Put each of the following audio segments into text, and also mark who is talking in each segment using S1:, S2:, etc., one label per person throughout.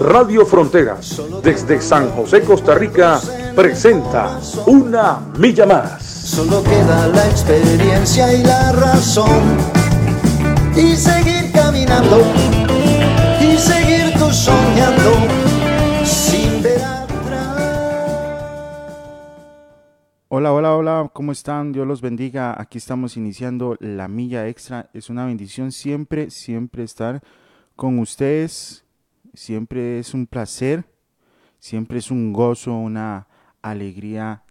S1: Radio Fronteras, desde San José, Costa Rica, presenta Una Milla Más.
S2: Solo queda la experiencia y la razón. Y seguir caminando. Y seguir tú soñando. Sin ver atrás.
S3: Hola, hola, hola, ¿cómo están? Dios los bendiga. Aquí estamos iniciando la milla extra. Es una bendición siempre, siempre estar con ustedes. Siempre es un placer, siempre es un gozo, una alegría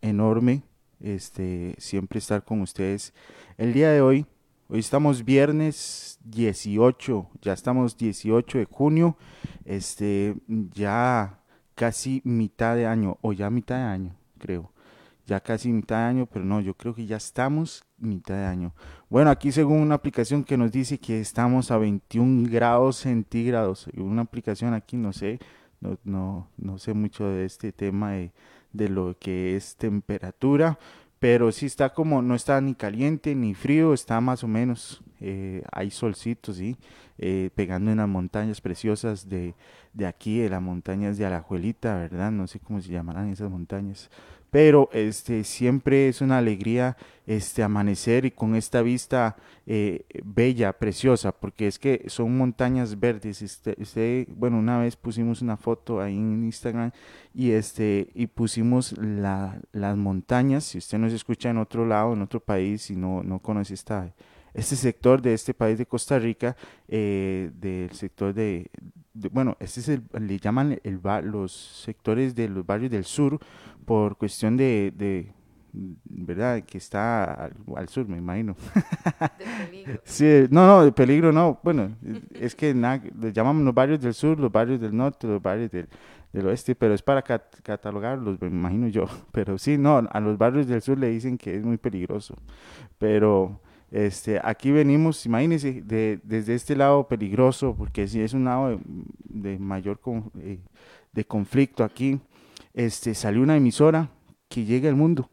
S3: enorme este, siempre estar con ustedes. El día de hoy, hoy estamos viernes 18, ya estamos 18 de junio, este, ya casi mitad de año, o ya mitad de año, creo. Ya casi mitad de año, pero no, yo creo que ya estamos mitad de año. Bueno, aquí según una aplicación que nos dice que estamos a 21 grados centígrados, una aplicación aquí, no sé, no, no, no sé mucho de este tema de, de lo que es temperatura, pero sí está como, no está ni caliente ni frío, está más o menos, eh, hay solcitos, ¿sí? Eh, pegando en las montañas preciosas de, de aquí, de las montañas de Alajuelita, ¿verdad? No sé cómo se llamarán esas montañas, pero este siempre es una alegría este amanecer y con esta vista eh, bella, preciosa, porque es que son montañas verdes. Este, bueno, una vez pusimos una foto ahí en Instagram y este y pusimos la, las montañas. Si usted nos escucha en otro lado, en otro país y no, no conoce esta, este sector de este país de Costa Rica, eh, del sector de, bueno, este es el, le llaman el, los sectores de los barrios del sur por cuestión de, de ¿verdad? Que está al, sur, me imagino. De peligro. sí, no, no, de peligro no. Bueno, es que le llamamos los barrios del sur, los barrios del norte, los barrios del, del oeste, pero es para catalogarlos, me imagino yo. Pero sí, no, a los barrios del sur le dicen que es muy peligroso. Pero este, aquí venimos, imagínense, de, desde este lado peligroso, porque si es un lado de, mayor eh, de conflicto aquí, este, salió una emisora que llega al mundo.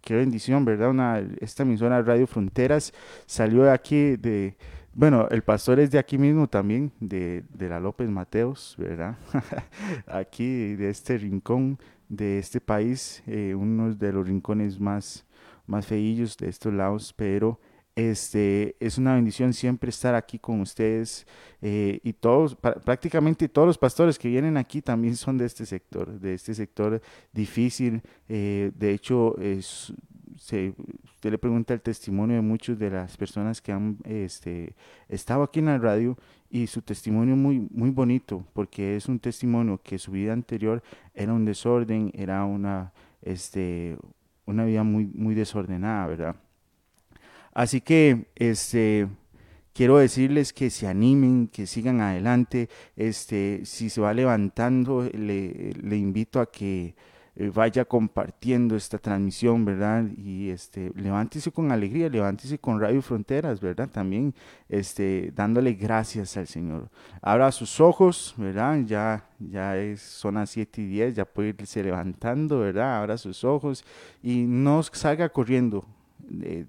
S3: Qué bendición, ¿verdad? Una, esta emisora Radio Fronteras salió de aquí, de, bueno, el pastor es de aquí mismo también, de, de la López Mateos, ¿verdad? aquí, de este rincón, de este país, eh, uno de los rincones más, más feillos de estos lados, pero este, es una bendición siempre estar aquí con ustedes eh, y todos, prácticamente todos los pastores que vienen aquí también son de este sector, de este sector difícil. Eh, de hecho, se, usted le pregunta el testimonio de muchas de las personas que han este, estado aquí en la radio y su testimonio muy, muy bonito porque es un testimonio que su vida anterior era un desorden, era una, este, una vida muy, muy desordenada, ¿verdad? Así que este quiero decirles que se animen, que sigan adelante. Este, si se va levantando, le, invito a que eh, vaya compartiendo esta transmisión, ¿verdad? Y este, levántese con alegría, levántese con Radio Fronteras, ¿verdad? También este, dándole gracias al Señor. Abra sus ojos, ¿verdad? Ya, ya es, son las 7 y 10, ya puede irse levantando, ¿verdad? Abra sus ojos y no salga corriendo,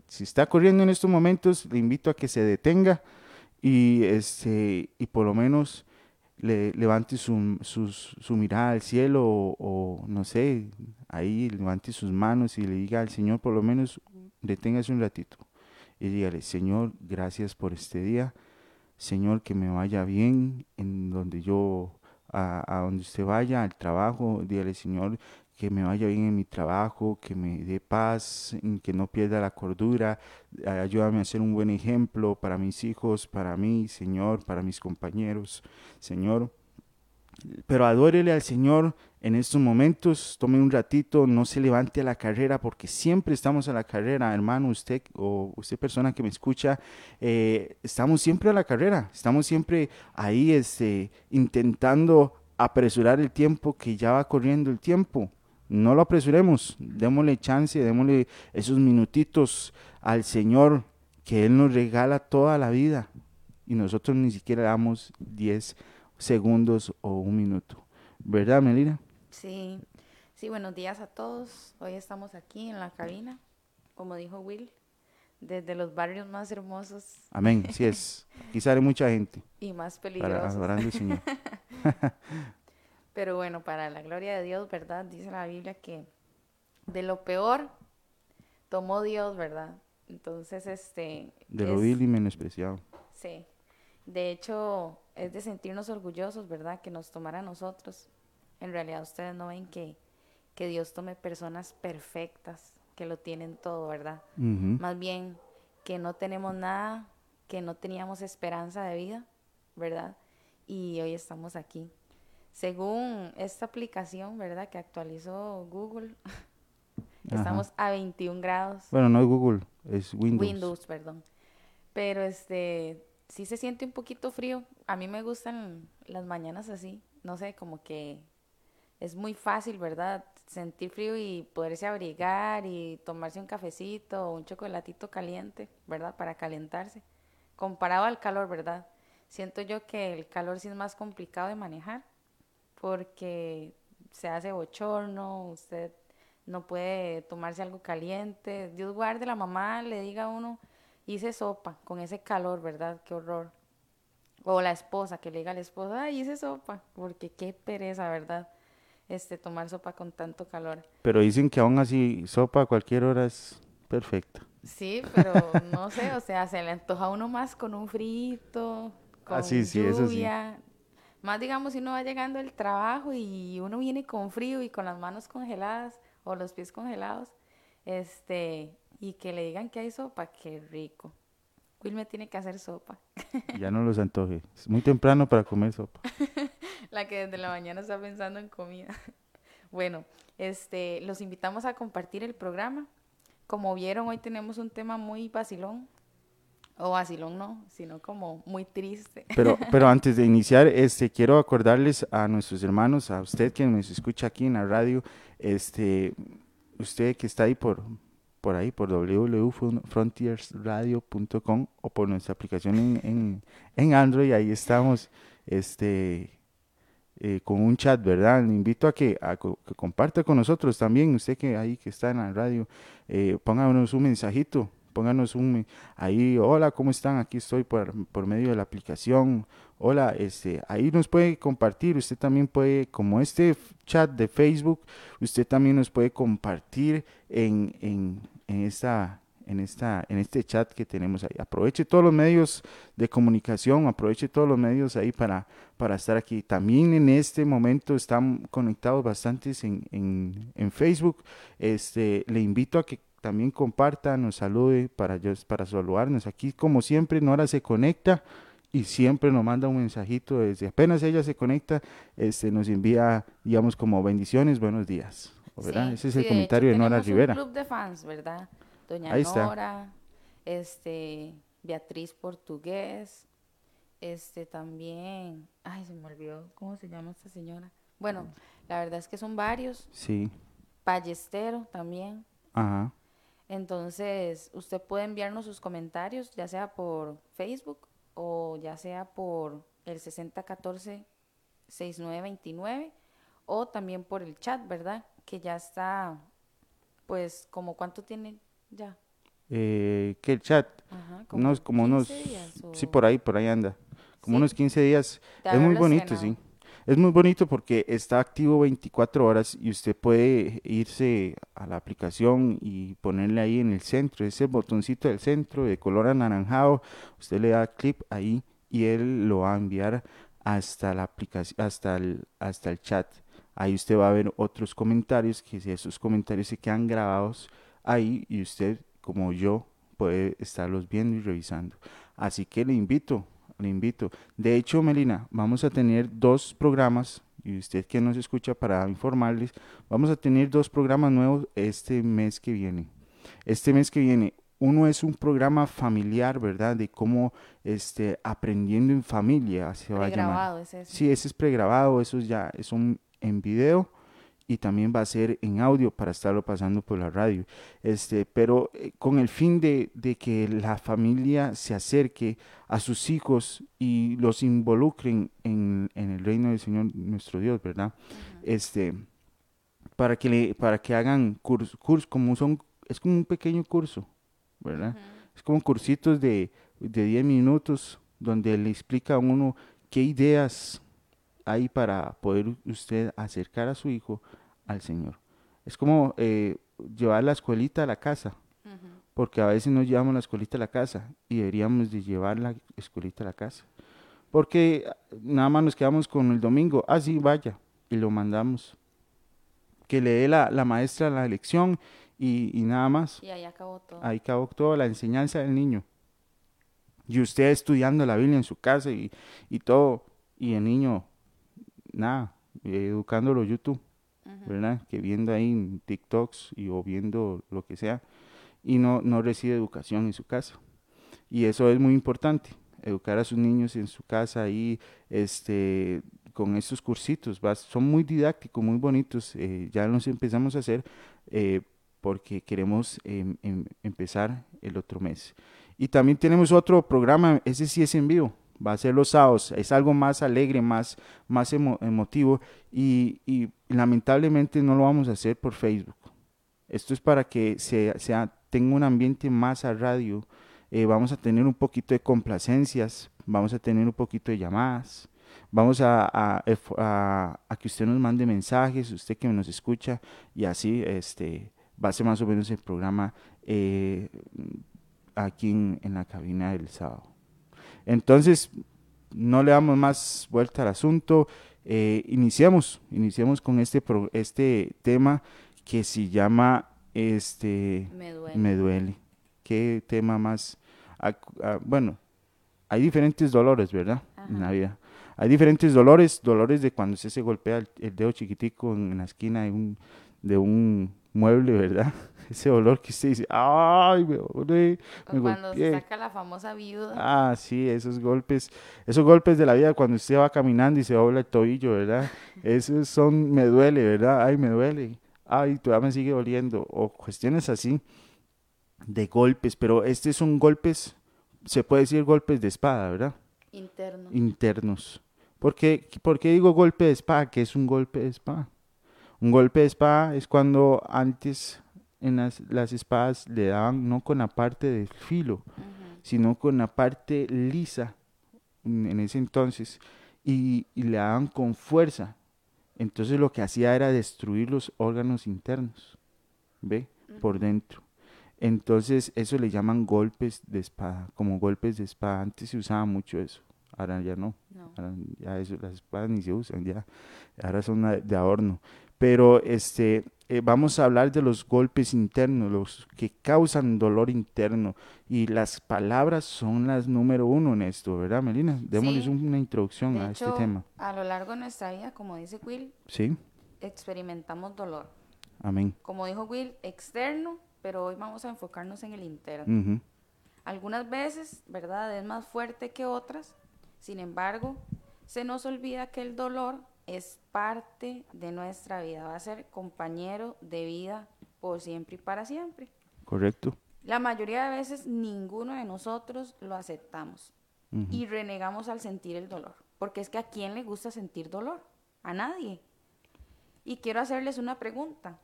S3: si está corriendo en estos momentos, le invito a que se detenga y, este, y por lo menos le, levante su, su, mirada al cielo o, no sé, ahí levante sus manos y le diga al Señor, por lo menos deténgase un ratito y dígale, Señor, gracias por este día. Señor, que me vaya bien en donde yo, a, a, donde usted vaya, al trabajo. Dígale, Señor, que me vaya bien en mi trabajo, que me dé paz, que no pierda la cordura. Ayúdame a ser un buen ejemplo para mis hijos, para mí, Señor, para mis compañeros, Señor. Pero adórele al Señor en estos momentos, tome un ratito, no se levante a la carrera, porque siempre estamos a la carrera, hermano, usted o usted persona que me escucha, eh, estamos siempre a la carrera, estamos siempre ahí este, intentando apresurar el tiempo que ya va corriendo el tiempo. No lo apresuremos, démosle chance, démosle esos minutitos al Señor que Él nos regala toda la vida y nosotros ni siquiera damos 10 segundos o un minuto. ¿Verdad, Melina?
S4: Sí, sí, buenos días a todos. Hoy estamos aquí en la cabina, como dijo Will, desde los barrios más hermosos.
S3: Amén, sí es. Aquí sale mucha gente.
S4: Y más
S3: Para
S4: peligrosos.
S3: adorar al Señor.
S4: Pero bueno, para la gloria de Dios, ¿verdad? Dice la Biblia que de lo peor tomó Dios, ¿verdad? Entonces, este...
S3: De lo
S4: es-
S3: vil y menospreciado.
S4: Sí. De hecho, es de sentirnos orgullosos, ¿verdad? Que nos tomara a nosotros. En realidad, ustedes no ven que, que Dios tome personas perfectas, que lo tienen todo, ¿verdad? Más bien que no tenemos nada, que no teníamos esperanza de vida, ¿verdad? Y hoy estamos aquí. Según esta aplicación, ¿verdad? Que actualizó Google,
S3: Ajá.
S4: estamos a 21 grados.
S3: Bueno, no es Google, es Windows.
S4: Windows, perdón. Pero este, sí se siente un poquito frío. A mí me gustan las mañanas así. No sé, como que es muy fácil, ¿verdad? Sentir frío y poderse abrigar y tomarse un cafecito o un chocolatito caliente, ¿verdad? Para calentarse. Comparado al calor, ¿verdad? Siento yo que el calor sí es más complicado de manejar porque se hace bochorno, usted no puede tomarse algo caliente. Dios guarde la mamá le diga a uno, hice sopa con ese calor, ¿verdad? Qué horror. O la esposa, que le diga al esposo, ay, hice sopa, porque qué pereza, ¿verdad? Este, tomar sopa con tanto calor.
S3: Pero dicen que aún así sopa a cualquier hora es perfecta.
S4: Sí, pero no sé, o sea, se le antoja a uno más con un frito, con
S3: Ah, sí, sí, eso sí.
S4: Más digamos si uno va llegando del trabajo y uno viene con frío y con las manos congeladas o los pies congelados, este, y que le digan que hay sopa, qué rico. Will me tiene que hacer sopa.
S3: Ya no los antoje. Es muy temprano para comer sopa.
S4: La que desde la mañana está pensando en comida. Bueno, este, los invitamos a compartir el programa. Como vieron, hoy tenemos un tema muy vacilón. O vacilón no, sino como muy triste.
S3: Pero, pero antes de iniciar, este, quiero acordarles a nuestros hermanos, a usted que nos escucha aquí en la radio, este, usted que está ahí por, por ahí, por www.frontiersradio.com o por nuestra aplicación en, en, en Android, ahí estamos, este, eh, con un chat, ¿verdad? Le invito a que, a que comparta con nosotros también, usted que ahí que está en la radio, eh, pónganos un mensajito, pónganos un ahí, hola, ¿cómo están? Aquí estoy por, por medio de la aplicación, hola, este, ahí nos puede compartir, usted también puede, como este chat de Facebook, usted también nos puede compartir en, en, en esta en esta en este chat que tenemos ahí. Aproveche todos los medios de comunicación, aproveche todos los medios ahí para para estar aquí. También en este momento están conectados bastantes en, en, en Facebook. Este, le invito a que también comparta, nos salude para, yo- para saludarnos. Aquí, como siempre, Nora se conecta y siempre nos manda un mensajito. Desde apenas ella se conecta, este, nos envía, digamos, como bendiciones, buenos días. ¿verdad?
S4: Sí,
S3: Ese es
S4: sí,
S3: el
S4: de
S3: comentario
S4: hecho,
S3: de Nora Rivera.
S4: Un club de fans, ¿verdad? Doña
S3: Ahí está.
S4: Nora, este, Beatriz Portugués, este también, ay, se me olvidó, ¿cómo se llama esta señora? Bueno, la verdad es que son varios,
S3: Sí,
S4: Ballestero también.
S3: ajá.
S4: Entonces, usted puede enviarnos sus comentarios, ya sea por Facebook o ya sea por el 6014-6929 o también por el chat, ¿verdad? Que ya está, pues, como cuánto tiene ya.
S3: Eh, que el chat,
S4: Ajá,
S3: unos, como unos,
S4: 15 días
S3: sí,
S4: o-
S3: por ahí, por ahí anda. Como
S4: Sí.
S3: unos 15 días. Es muy bonito, sí. Es muy bonito porque está activo 24 horas y usted puede irse a la aplicación y ponerle ahí en el centro, ese botoncito del centro de color anaranjado, usted le da clip ahí y él lo va a enviar hasta la aplicación, hasta el, hasta el chat. Ahí usted va a ver otros comentarios, que si esos comentarios se quedan grabados ahí y usted, como yo, puede estarlos viendo y revisando. Así que le invito, le invito. De hecho, Melina, vamos a tener dos programas, y usted que nos escucha para informarles, vamos a tener dos programas nuevos este mes que viene. Este mes que viene, uno es un programa familiar, ¿verdad? De cómo este, aprendiendo en familia se va a llamar.
S4: Pregrabado es eso.
S3: Sí, ese es pregrabado, eso ya es un en video y también va a ser en audio para estarlo pasando por la radio. Este, pero eh, con el fin de, de, que la familia se acerque a sus hijos y los involucren en, en el reino del Señor nuestro Dios, ¿verdad? Este, para que le, para que hagan cursos, curso, como son, es como un pequeño curso, ¿verdad? Es como cursitos de, de 10 minutos donde le explica a uno qué ideas hay para poder usted acercar a su hijo al Señor. Es como eh, llevar la escuelita a la casa, porque a veces no llevamos la escuelita a la casa y deberíamos de llevar la escuelita a la casa. Porque nada más nos quedamos con el domingo, ah, sí, vaya, y lo mandamos. Que le dé la, la maestra la lección y, y, nada más.
S4: Y ahí acabó todo.
S3: Ahí acabó toda la enseñanza del niño. Y usted estudiando la Biblia en su casa y, y todo, y el niño, nada, educándolo YouTube, ¿verdad? Que viendo ahí TikToks y o viendo lo que sea, y no, no recibe educación en su casa. Y eso es muy importante, educar a sus niños en su casa ahí, este, con estos cursitos, ¿va? son muy didácticos, muy bonitos, eh, ya los empezamos a hacer eh, porque queremos em, em, empezar el otro mes. Y también tenemos otro programa, ese sí es en vivo, va a ser los sábados, es algo más alegre, más, más emo emotivo y, lamentablemente no lo vamos a hacer por Facebook. Esto es para que se, sea, tenga un ambiente más a radio, eh, vamos a tener un poquito de complacencias, vamos a tener un poquito de llamadas, vamos a, a que usted nos mande mensajes, usted que nos escucha y así este, va a ser más o menos el programa. Eh, aquí en, en, la cabina del sábado. Entonces, no le damos más vuelta al asunto. Eh, iniciamos, iniciamos con este, pro, este tema que se llama este
S4: Me duele.
S3: Me duele. ¿Qué tema más? Ah, ah, bueno, hay diferentes dolores, ¿verdad?
S4: Ajá.
S3: En la vida. Hay diferentes dolores, dolores de cuando usted se golpea el, el dedo chiquitico en, en la esquina de un, de un mueble, ¿verdad? Ese olor que usted dice, ¡ay, me, me
S4: cuando golpeé. se saca la famosa viuda.
S3: Ah, sí, esos golpes, esos golpes de la vida cuando usted va caminando y se dobla el tobillo, ¿verdad? Esos son, me duele, ¿verdad? Ay, me duele. Ay, todavía me sigue doliendo. O cuestiones así de golpes, pero este son golpes, se puede decir golpes de espada, ¿verdad?
S4: Internos.
S3: Internos. ¿Por qué, ¿Por qué digo golpe de espada? ¿Qué es un golpe de espada? Un golpe de espada es cuando antes en las, las espadas le daban no con la parte del filo, uh -huh. sino con la parte lisa en ese entonces y, y, le daban con fuerza. Entonces lo que hacía era destruir los órganos internos, ¿ve? Uh -huh. Por dentro. Entonces eso le llaman golpes de espada, como golpes de espada. Antes se usaba mucho eso, ahora ya no.
S4: no.
S3: Ahora ya eso, las espadas ni se usan ya, ahora son de adorno pero este, eh, vamos a hablar de los golpes internos, los que causan dolor interno. Y las palabras son las número uno en esto, ¿verdad, Melina? Démosles
S4: sí.
S3: una introducción
S4: de
S3: a
S4: hecho,
S3: este tema.
S4: A lo largo de nuestra vida, como dice Will,
S3: sí.
S4: experimentamos dolor.
S3: Amén.
S4: Como dijo Will, externo, pero hoy vamos a enfocarnos en el interno.
S3: Uh -huh.
S4: Algunas veces, ¿verdad? Es más fuerte que otras. Sin embargo, se nos olvida que el dolor es parte de nuestra vida, va a ser compañero de vida por siempre y para siempre.
S3: Correcto.
S4: La mayoría de veces ninguno de nosotros lo aceptamos uh -huh. y renegamos al sentir el dolor, porque es que a quién le gusta sentir dolor, a nadie. Y quiero hacerles una pregunta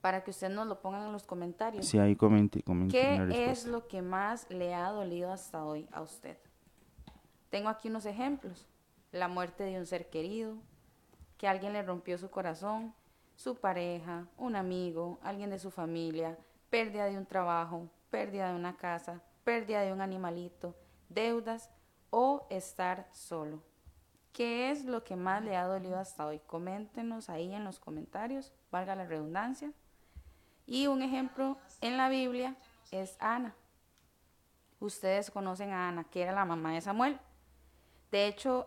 S4: para que ustedes nos lo pongan en los comentarios.
S3: Sí, ahí comente, comente
S4: ¿Qué es lo que más le ha dolido hasta hoy a usted? Tengo aquí unos ejemplos la muerte de un ser querido, que alguien le rompió su corazón, su pareja, un amigo, alguien de su familia, pérdida de un trabajo, pérdida de una casa, pérdida de un animalito, deudas o estar solo. ¿Qué es lo que más le ha dolido hasta hoy? Coméntenos ahí en los comentarios, valga la redundancia. Y un ejemplo en la Biblia es Ana. Ustedes conocen a Ana, que era la mamá de Samuel. De hecho,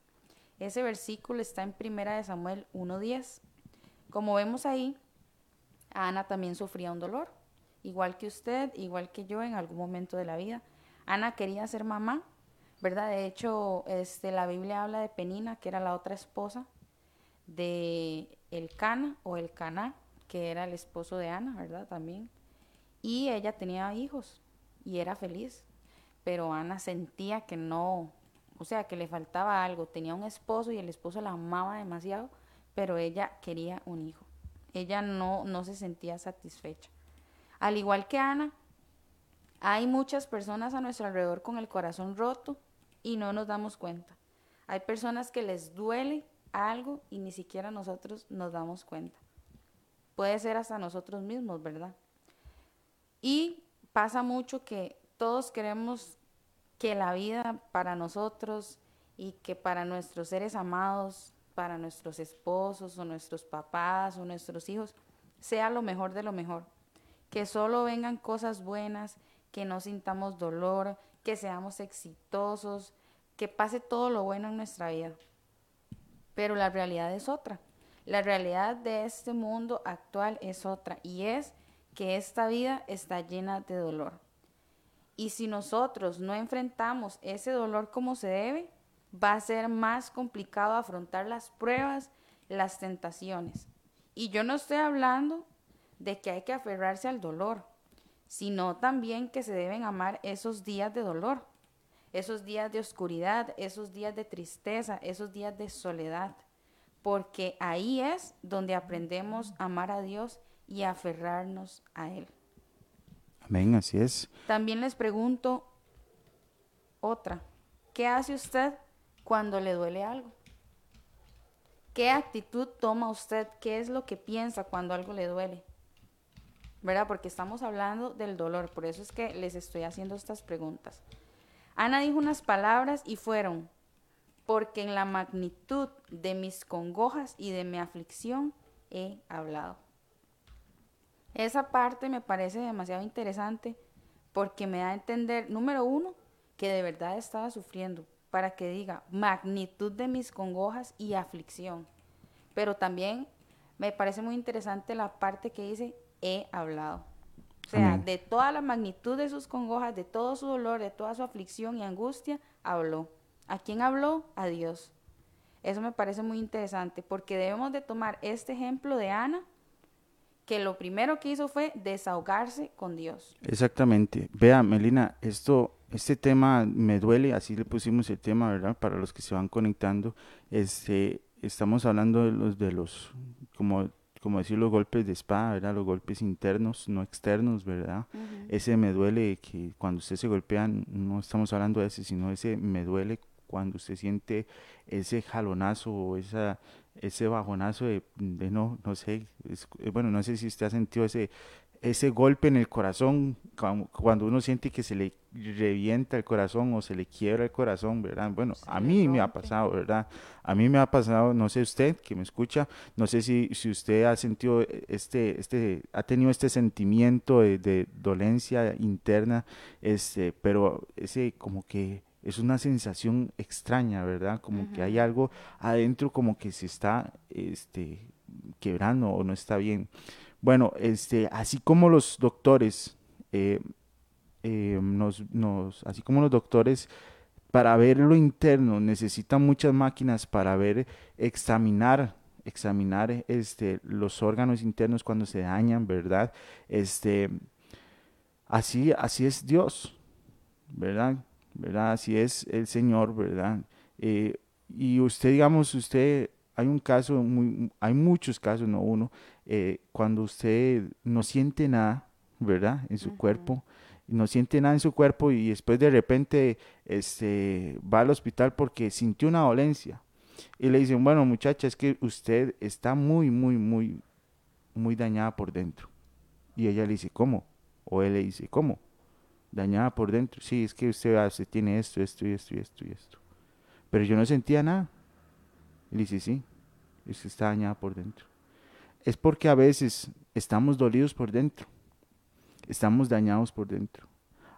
S4: Ese versículo está en Primera de Samuel 1.10. Como vemos ahí, Ana también sufría un dolor, igual que usted, igual que yo en algún momento de la vida. Ana quería ser mamá, ¿verdad? De hecho, este, la Biblia habla de Penina, que era la otra esposa de el Cana o el Caná, que era el esposo de Ana, ¿verdad? También. Y ella tenía hijos y era feliz, pero Ana sentía que no, o sea, que le faltaba algo. Tenía un esposo y el esposo la amaba demasiado, pero ella quería un hijo. Ella no, no se sentía satisfecha. Al igual que Ana, hay muchas personas a nuestro alrededor con el corazón roto y no nos damos cuenta. Hay personas que les duele algo y ni siquiera nosotros nos damos cuenta. Puede ser hasta nosotros mismos, ¿verdad? Y pasa mucho que todos queremos que la vida para nosotros y que para nuestros seres amados, para nuestros esposos o nuestros papás o nuestros hijos, sea lo mejor de lo mejor. Que solo vengan cosas buenas, que no sintamos dolor, que seamos exitosos, que pase todo lo bueno en nuestra vida. Pero la realidad es otra. La realidad de este mundo actual es otra y es que esta vida está llena de dolor. Y si nosotros no enfrentamos ese dolor como se debe, va a ser más complicado afrontar las pruebas, las tentaciones. Y yo no estoy hablando de que hay que aferrarse al dolor, sino también que se deben amar esos días de dolor esos días de oscuridad, esos días de tristeza, esos días de soledad, porque ahí es donde aprendemos a amar a Dios y aferrarnos a Él.
S3: Amén, así es.
S4: También les pregunto otra, ¿qué hace usted cuando le duele algo? ¿Qué actitud toma usted? ¿Qué es lo que piensa cuando algo le duele? ¿Verdad? Porque estamos hablando del dolor, por eso es que les estoy haciendo estas preguntas. Ana dijo unas palabras y fueron, porque en la magnitud de mis congojas y de mi aflicción he hablado. Esa parte me parece demasiado interesante porque me da a entender, número uno, que de verdad estaba sufriendo, para que diga magnitud de mis congojas y aflicción. Pero también me parece muy interesante la parte que dice he hablado. O sea, de toda la magnitud de sus congojas, de todo su dolor, de toda su aflicción y angustia, habló. ¿A quién habló? A Dios. Eso me parece muy interesante porque debemos de tomar este ejemplo de Ana, que lo primero que hizo fue desahogarse con Dios.
S3: Exactamente. Vea, Melina, esto, este tema me duele, así le pusimos el tema, ¿verdad? Para los que se van conectando, este, estamos hablando de los, de los, como como decir los golpes de espada, ¿verdad? Los golpes internos, no externos, ¿verdad? Ese me duele que cuando usted se golpea, no estamos hablando de ese, sino ese me duele cuando usted siente ese jalonazo o esa, ese bajonazo de, de no, no sé, bueno, no sé si usted ha sentido ese, ese golpe en el corazón, cuando uno siente que se le revienta el corazón o se le quiebra el corazón, ¿verdad? Bueno, a mí me ha pasado, ¿verdad? A mí me ha pasado, no sé usted que me escucha, no sé si, si usted ha sentido este, este, ha tenido este sentimiento de, dolencia interna, este, pero ese como que es una sensación extraña, ¿verdad? Como que hay algo adentro como que se está, este, quebrando o no está bien. Bueno, este, así como los doctores, eh, eh, nos, nos, así como los doctores, para ver lo interno necesitan muchas máquinas para ver, examinar, examinar este, los órganos internos cuando se dañan, ¿verdad? Este, así, así es Dios, ¿verdad? ¿Verdad? Así es el Señor, ¿verdad? Eh, y usted, digamos, usted hay un caso, muy, hay muchos casos, no uno, eh, cuando usted no siente nada, ¿verdad? En su cuerpo, no siente nada en su cuerpo y después de repente este, va al hospital porque sintió una dolencia. Y le dicen, bueno muchacha, es que usted está muy, muy, muy, muy dañada por dentro. Y ella le dice, ¿cómo? O él le dice, ¿cómo? Dañada por dentro. Sí, es que usted, usted tiene esto, esto y esto y esto y esto. Pero yo no sentía nada. Y dice, sí, es está dañada por dentro. es porque a veces estamos dolidos por dentro, estamos dañados por dentro.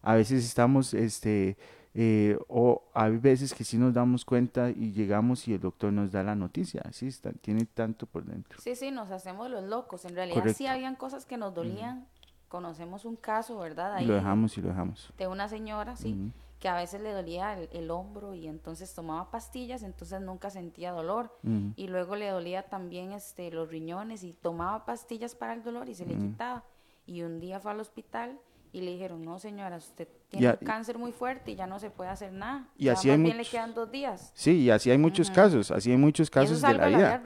S3: A veces estamos, este, eh, o hay veces que sí nos damos cuenta y llegamos y el doctor nos da la noticia, sí, está, tiene tanto por dentro.
S4: Sí, sí, nos hacemos los locos. En realidad sí habían cosas que nos dolían. Conocemos un caso, ¿verdad?
S3: Ahí lo dejamos y lo dejamos.
S4: De una señora, sí, que a veces le dolía el, hombro y entonces tomaba pastillas, entonces nunca sentía dolor. Y luego le dolía también este, los riñones y tomaba pastillas para el dolor y se le quitaba. Y un día fue al hospital y le dijeron, no señora, usted tiene un cáncer muy fuerte y ya no se puede hacer nada. Y así hay le quedan dos días.
S3: Sí, y así hay muchos casos, así hay muchos casos de la vida.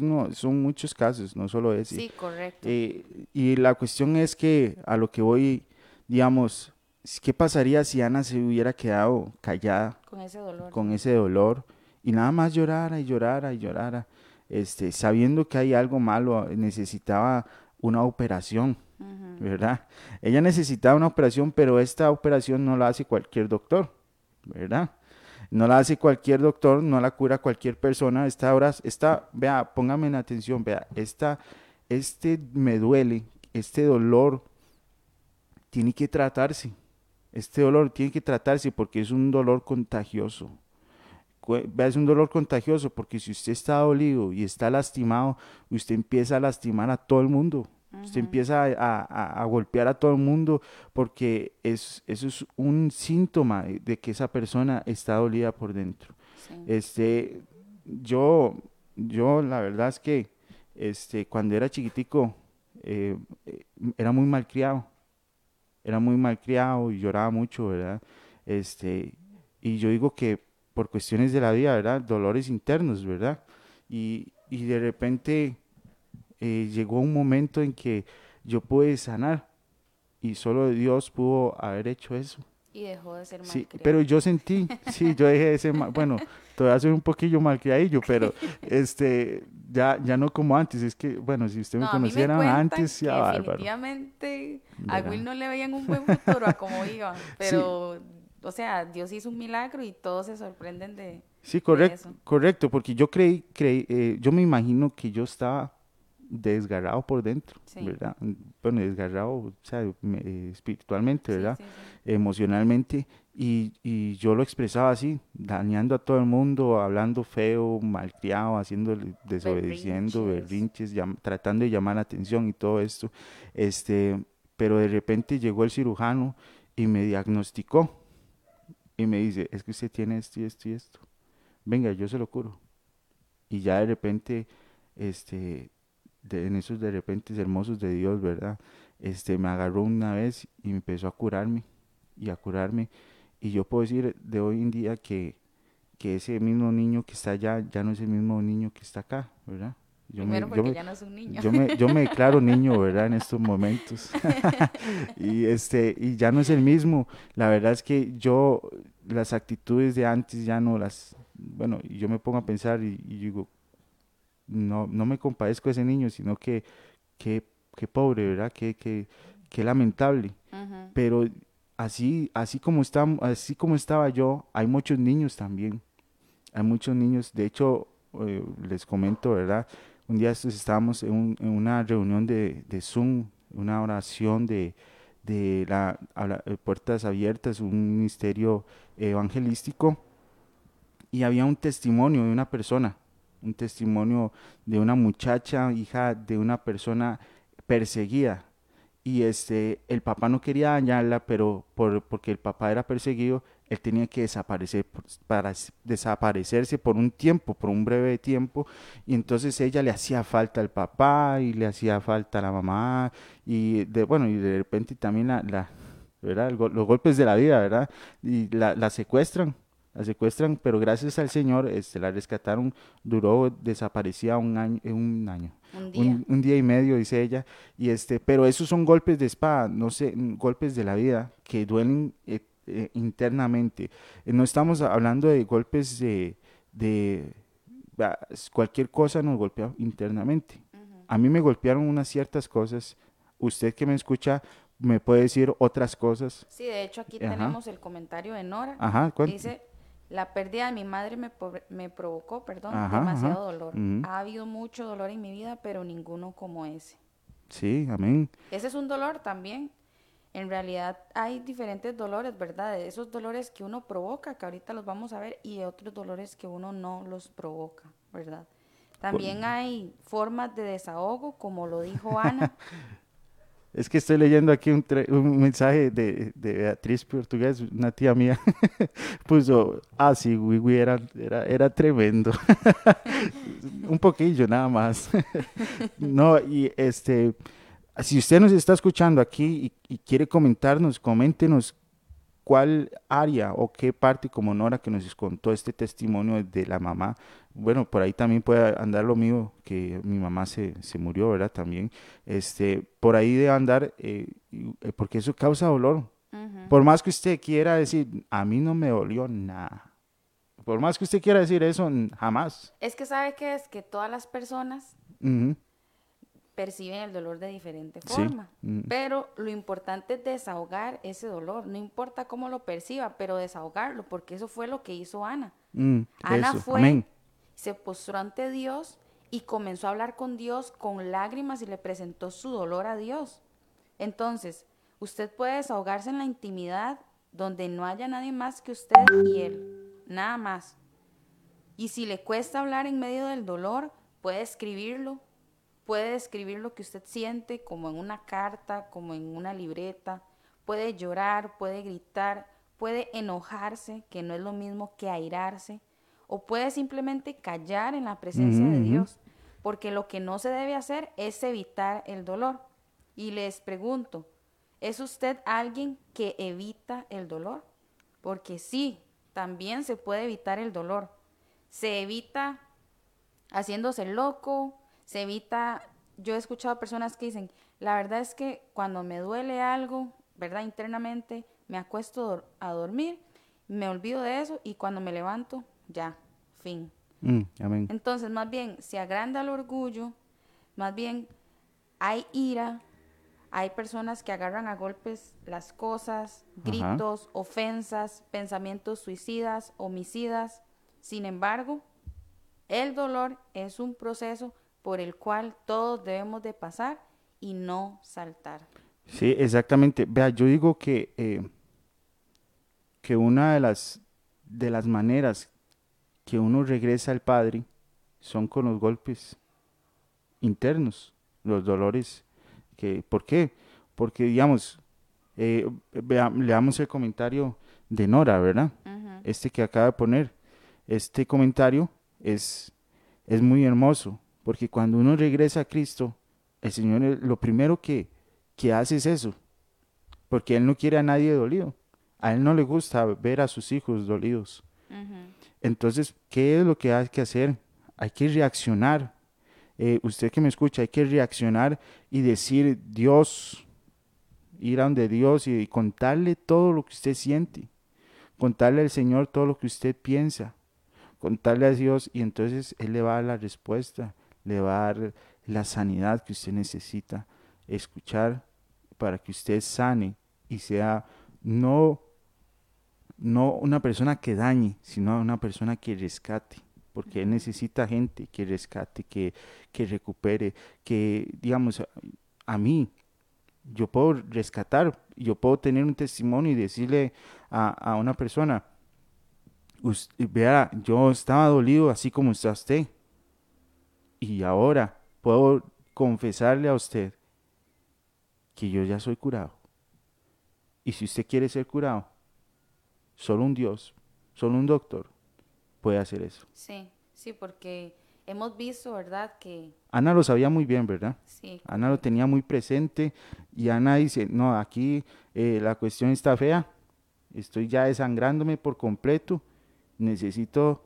S3: no, son muchos casos, no solo ese.
S4: Sí, correcto.
S3: Eh, y la cuestión es que a lo que voy, digamos, ¿qué pasaría si Ana se hubiera quedado callada?
S4: Con ese dolor.
S3: Con ese dolor y nada más llorara y llorara y llorara, este, sabiendo que hay algo malo, necesitaba una operación ¿verdad? Ella necesitaba una operación, pero esta operación no la hace cualquier doctor, ¿verdad? No la hace cualquier doctor, no la cura cualquier persona. Esta hora, esta, vea, póngame en atención, vea, esta, este me duele, este dolor tiene que tratarse. Este dolor tiene que tratarse porque es un dolor contagioso. Vea, es un dolor contagioso porque si usted está dolido y está lastimado, usted empieza a lastimar a todo el mundo. Usted empieza a, golpear a todo el mundo porque es, eso es un síntoma de que esa persona está dolida por dentro. Este, yo, yo la verdad es que este, cuando era chiquitico eh, eh, era muy malcriado. Era muy malcriado y lloraba mucho, ¿verdad? Este, y yo digo que por cuestiones de la vida, ¿verdad? Dolores internos, ¿verdad? Y, y de repente eh, llegó un momento en que yo pude sanar y solo Dios pudo haber hecho eso.
S4: Y dejó de ser
S3: Sí, pero yo sentí, sí, yo dejé de ser, bueno, todavía soy un poquillo malcriadillo, pero este, ya, ya no como antes, es que, bueno, si usted me conociera antes, ya
S4: bárbaro. Definitivamente a Will no le veían un buen futuro a cómo iba, pero, o sea, Dios hizo un milagro y todos se sorprenden de
S3: Sí, correcto, correcto, porque yo creí, creí eh, yo me imagino que yo estaba desgarrado por dentro, ¿verdad? Bueno, desgarrado, o sea, eh, espiritualmente, ¿verdad? Emocionalmente, y, y, yo lo expresaba así, dañando a todo el mundo, hablando feo, malcriado, haciendo, desobedeciendo, berrinches, tratando de llamar la atención y todo esto, este, pero de repente llegó el cirujano y me diagnosticó y me dice, es que usted tiene esto y esto y esto, venga, yo se lo curo. Y ya de repente, este, en esos de repente hermosos de Dios, ¿verdad? Este, me agarró una vez y empezó a curarme y a curarme. Y yo puedo decir de hoy en día que, que ese mismo niño que está allá ya no es el mismo niño que está acá, ¿verdad?
S4: Yo Primero me, porque ya no es un niño.
S3: Yo me, yo me declaro niño, ¿verdad? En estos momentos. y, este, y ya no es el mismo. La verdad es que yo las actitudes de antes ya no las... Bueno, yo me pongo a pensar y, y digo, no, no me compadezco de ese niño, sino que, que, pobre, ¿verdad? Que, que, que lamentable. Pero así, así, como está, así como estaba yo, hay muchos niños también. Hay muchos niños, de hecho, eh, les comento, ¿verdad? Un día estábamos en, en una reunión de, de, Zoom, una oración de, de la, eh, Puertas Abiertas, un ministerio evangelístico, y había un testimonio de una persona un testimonio de una muchacha, hija de una persona perseguida. Y este, el papá no quería dañarla, pero por, porque el papá era perseguido, él tenía que desaparecer para desaparecerse por un tiempo, por un breve tiempo. Y entonces ella le hacía falta al papá y le hacía falta a la mamá. Y de, bueno, y de repente también la, los golpes de la vida, ¿verdad? Y la, la secuestran la secuestran, pero gracias al Señor este, la rescataron, duró desaparecida un año, eh, un año, un día. y medio, dice ella, y este, pero esos son golpes de espada, no sé, golpes de la vida que duelen eh, eh, internamente. no estamos hablando de golpes de, de cualquier cosa nos golpea internamente. A mí me golpearon unas ciertas cosas. Usted que me escucha me puede decir otras cosas.
S4: Sí, de hecho aquí tenemos el comentario de Nora.
S3: Ajá,
S4: dice, La pérdida de mi madre me, me provocó, perdón,
S3: Ajá,
S4: demasiado
S3: ajá.
S4: dolor. Ha habido mucho dolor en mi vida, pero ninguno como ese.
S3: Sí, amén.
S4: Ese es un dolor también. En realidad hay diferentes dolores, ¿verdad? Esos dolores que uno provoca, que ahorita los vamos a ver, y otros dolores que uno no los provoca, ¿verdad? También hay formas de desahogo, como lo dijo Ana.
S3: Es que estoy leyendo aquí un, un mensaje de, Beatriz Portugués, una tía mía, puso, ah, sí, era, era, era tremendo. un poquillo nada más. no, y este, si usted nos está escuchando aquí y, y quiere comentarnos, coméntenos cuál área o qué parte como Nora que nos contó este testimonio de la mamá. Bueno, por ahí también puede andar lo mío, que mi mamá se, se murió, ¿verdad? También. Este, por ahí debe andar, eh, eh, porque eso causa dolor. Por más que usted quiera decir, a mí no me dolió nada. Por más que usted quiera decir eso, jamás.
S4: Es que sabe que es que todas las personas perciben el dolor de diferente
S3: Sí,
S4: forma.
S3: mm.
S4: Pero lo importante es desahogar ese dolor. No importa cómo lo perciba, pero desahogarlo, porque eso fue lo que hizo Ana.
S3: Mm,
S4: Ana
S3: eso,
S4: fue,
S3: amén.
S4: Se postró ante Dios y comenzó a hablar con Dios con lágrimas y le presentó su dolor a Dios. Entonces, usted puede desahogarse en la intimidad donde no haya nadie más que usted y él, nada más. Y si le cuesta hablar en medio del dolor, puede escribirlo, puede escribir lo que usted siente como en una carta, como en una libreta, puede llorar, puede gritar, puede enojarse, que no es lo mismo que airarse, o puede simplemente callar en la presencia de. Dios, porque lo que no se debe hacer es evitar el dolor. Y les pregunto, ¿es usted alguien que evita el dolor? Porque sí, también se puede evitar el dolor. Se evita haciéndose loco, se evita, yo he escuchado personas que dicen, la verdad es que cuando me duele algo, ¿verdad? Internamente, me acuesto a dormir, me olvido de eso y cuando me levanto, ya, fin.
S3: Mm, amén.
S4: Entonces, más bien, se agranda el orgullo, más bien hay ira, hay personas que agarran a golpes las cosas, gritos, ofensas, pensamientos suicidas, homicidas. Sin embargo, el dolor es un proceso por el cual todos debemos de pasar y no saltar.
S3: Sí, exactamente. Vea, yo digo que, eh, que una de las, de las maneras que uno regresa al Padre son con los golpes internos, los dolores. Que, ¿Por qué? Porque, digamos, eh, vea- leamos el comentario de Nora, ¿verdad? Este que acaba de poner. Este comentario es, es muy hermoso, porque cuando uno regresa a Cristo, el Señor eh, lo primero que, que hace es eso, porque Él no quiere a nadie dolido. A Él no le gusta ver a sus hijos dolidos. Entonces, ¿qué es lo que hay que hacer? Hay que reaccionar. Eh, usted que me escucha, hay que reaccionar y decir, Dios, ir a donde Dios y, y contarle todo lo que usted siente. Contarle al Señor todo lo que usted piensa. Contarle a Dios y entonces Él le va a dar la respuesta, le va a dar la sanidad que usted necesita. Escuchar para que usted sane y sea no no una persona que dañe, sino una persona que rescate, porque él necesita gente que rescate, que, que recupere, que, digamos, a, mí, yo puedo rescatar, yo puedo tener un testimonio y decirle a, a una persona, "Us- vea, yo estaba dolido así como está usted, y ahora puedo confesarle a usted que yo ya soy curado. Y si usted quiere ser curado, solo un Dios, solo un doctor puede hacer eso.
S4: Sí, sí, porque hemos visto, ¿verdad? Que
S3: Ana lo sabía muy bien, ¿verdad?
S4: sí,
S3: Ana lo tenía muy presente y Ana dice, no, aquí eh, la cuestión está fea, estoy ya desangrándome por completo, necesito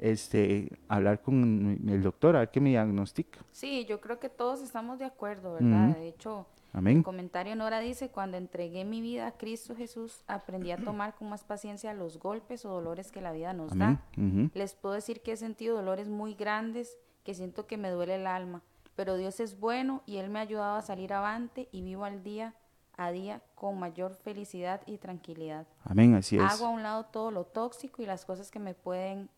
S3: este, hablar con el doctor, a ver qué me diagnostica.
S4: sí, yo creo que todos estamos de acuerdo, ¿verdad? De hecho,
S3: Amén.
S4: el comentario Nora dice, cuando entregué mi vida a Cristo Jesús, aprendí a tomar con más paciencia los golpes o dolores que la vida nos
S3: Amén.
S4: da. Les puedo decir que he sentido dolores muy grandes, que siento que me duele el alma, pero Dios es bueno y Él me ha ayudado a salir avante y vivo al día a día con mayor felicidad y tranquilidad.
S3: Amén, así es.
S4: Hago a un lado todo lo tóxico y las cosas que me pueden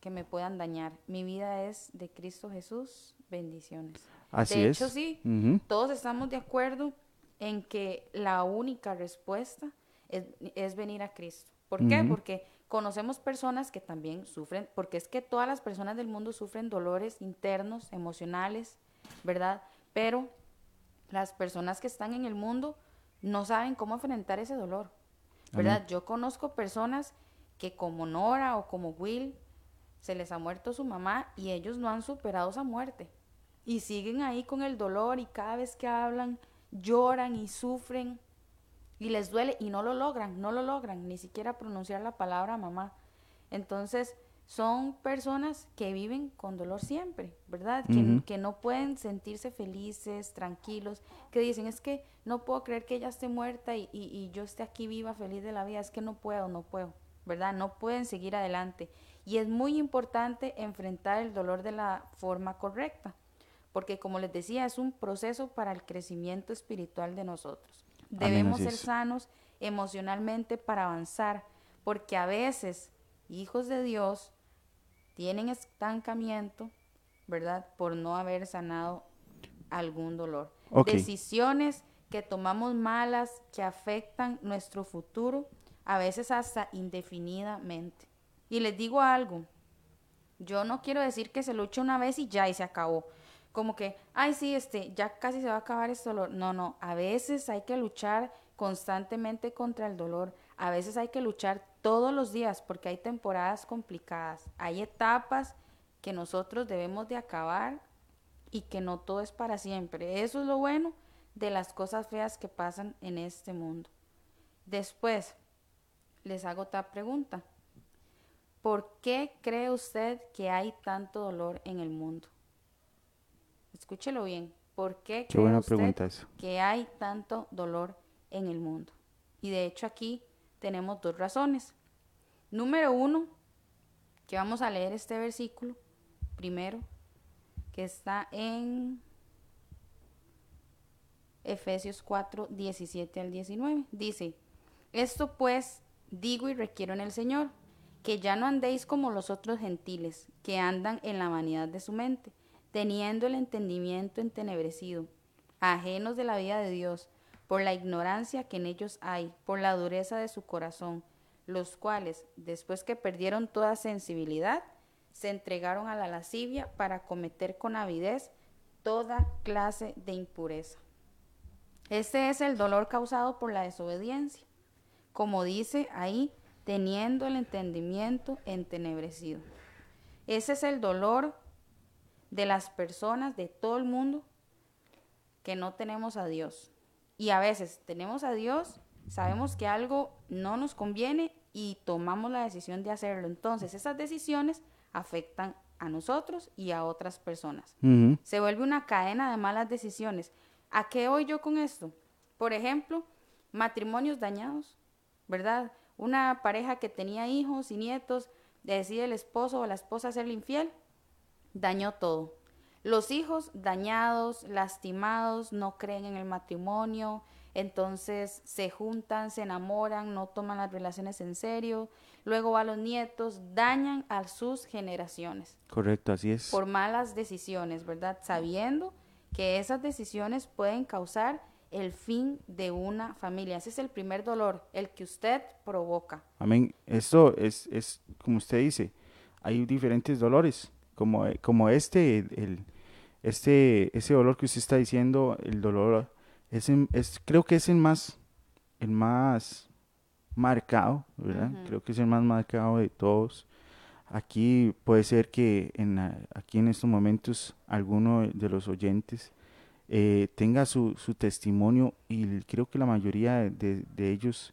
S4: que me puedan dañar. Mi vida es de Cristo Jesús. Bendiciones.
S3: Así
S4: de
S3: es.
S4: hecho, sí, todos estamos de acuerdo en que la única respuesta es, es venir a Cristo. ¿Por qué? Porque conocemos personas que también sufren, porque es que todas las personas del mundo sufren dolores internos, emocionales, ¿verdad? Pero las personas que están en el mundo no saben cómo enfrentar ese dolor, ¿verdad? Yo conozco personas que como Nora o como Will se les ha muerto su mamá y ellos no han superado esa muerte y siguen ahí con el dolor y cada vez que hablan lloran y sufren y les duele y no lo logran, no lo logran, ni siquiera pronunciar la palabra mamá. Entonces, son personas que viven con dolor siempre, ¿verdad? Que, no pueden sentirse felices, tranquilos, que dicen, es que no puedo creer que ella esté muerta y, y- y yo esté aquí viva, feliz de la vida, es que no puedo, no puedo, ¿verdad? No pueden seguir adelante. Y es muy importante enfrentar el dolor de la forma correcta, porque como les decía, es un proceso para el crecimiento espiritual de nosotros. Debemos ser sanos emocionalmente para avanzar, porque a veces hijos de Dios tienen estancamiento, ¿verdad? Por no haber sanado algún dolor. Decisiones que tomamos malas que afectan nuestro futuro, a veces hasta indefinidamente. Y les digo algo, yo no quiero decir que se luche una vez y ya y se acabó. Como que, ay, sí, este, ya casi se va a acabar este dolor. No, no, a veces hay que luchar constantemente contra el dolor. A veces hay que luchar todos los días porque hay temporadas complicadas. Hay etapas que nosotros debemos de acabar y que no todo es para siempre. Eso es lo bueno de las cosas feas que pasan en este mundo. Después, les hago otra pregunta. ¿Por qué cree usted que hay tanto dolor en el mundo? Escúchelo bien. ¿Por qué cree usted que hay tanto dolor en el mundo? Y de hecho aquí tenemos dos razones. Número uno, que vamos a leer este versículo primero, que está en Efesios 4, 17 al 19. Dice, esto pues digo y requiero en el Señor, que ya no andéis como los otros gentiles, que andan en la vanidad de su mente, teniendo el entendimiento entenebrecido, ajenos de la vida de Dios, por la ignorancia que en ellos hay, por la dureza de su corazón, los cuales, después que perdieron toda sensibilidad, se entregaron a la lascivia para cometer con avidez toda clase de impureza. Este es el dolor causado por la desobediencia, como dice ahí, teniendo el entendimiento entenebrecido. Ese es el dolor de las personas de todo el mundo que no tenemos a Dios. Y a veces tenemos a Dios, sabemos que algo no nos conviene y tomamos la decisión de hacerlo. Entonces esas decisiones afectan a nosotros y a otras personas. Se vuelve una cadena de malas decisiones. ¿A qué voy yo con esto? Por ejemplo, matrimonios dañados, ¿verdad? Una pareja que tenía hijos y nietos, decide el esposo o la esposa serle infiel, dañó todo. Los hijos dañados, lastimados, no creen en el matrimonio, entonces se juntan, se enamoran, no toman las relaciones en serio, luego a los nietos, dañan a sus generaciones
S3: Correcto, así es.
S4: por malas decisiones, ¿verdad? Sabiendo que esas decisiones pueden causar el fin de una familia. Ese es el primer dolor, el que usted provoca.
S3: Amén. Esto es, es, como usted dice, hay diferentes dolores, como, como este, el, el- este, ese dolor que usted está diciendo, el dolor, es, es creo que es el más, el más marcado, ¿verdad? Creo que es el más marcado de todos. Aquí puede ser que en, aquí en estos momentos alguno de los oyentes eh, tenga su, su testimonio y creo que la mayoría de- de ellos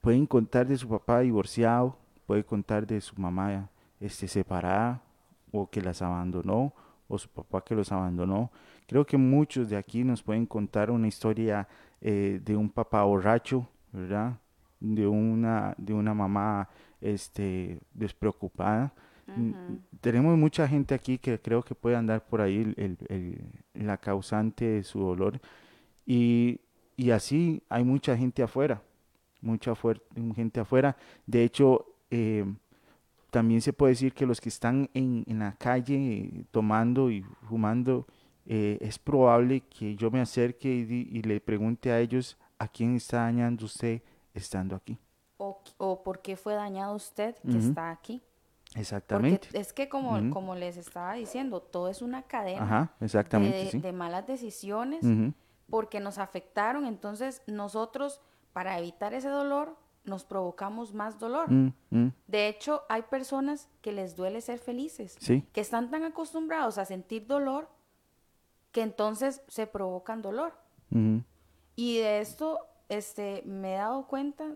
S3: pueden contar de su papá divorciado, puede contar de su mamá este, separada o que las abandonó o su papá que los abandonó. Creo que muchos de aquí nos pueden contar una historia eh, de un papá borracho, ¿verdad? De una, de una mamá este, despreocupada. Tenemos mucha gente aquí que creo que puede andar por ahí el- el- el- la causante de su dolor. Y y así hay mucha gente afuera, mucha gente afuera. De hecho, eh, también se puede decir que los que están en, en la calle tomando y fumando, eh, es probable que yo me acerque y, le pregunte a ellos a quién está dañando usted estando aquí.
S4: O, o por qué fue dañado usted que está aquí.
S3: Exactamente.
S4: Porque es que como, como les estaba diciendo, todo es una cadena
S3: exactamente,
S4: de, malas decisiones porque nos afectaron. Entonces nosotros, para evitar ese dolor, nos provocamos más dolor. Mm, mm. De hecho, hay personas que les duele ser felices, que están tan acostumbrados a sentir dolor que entonces se provocan dolor. Y de esto este, me he dado cuenta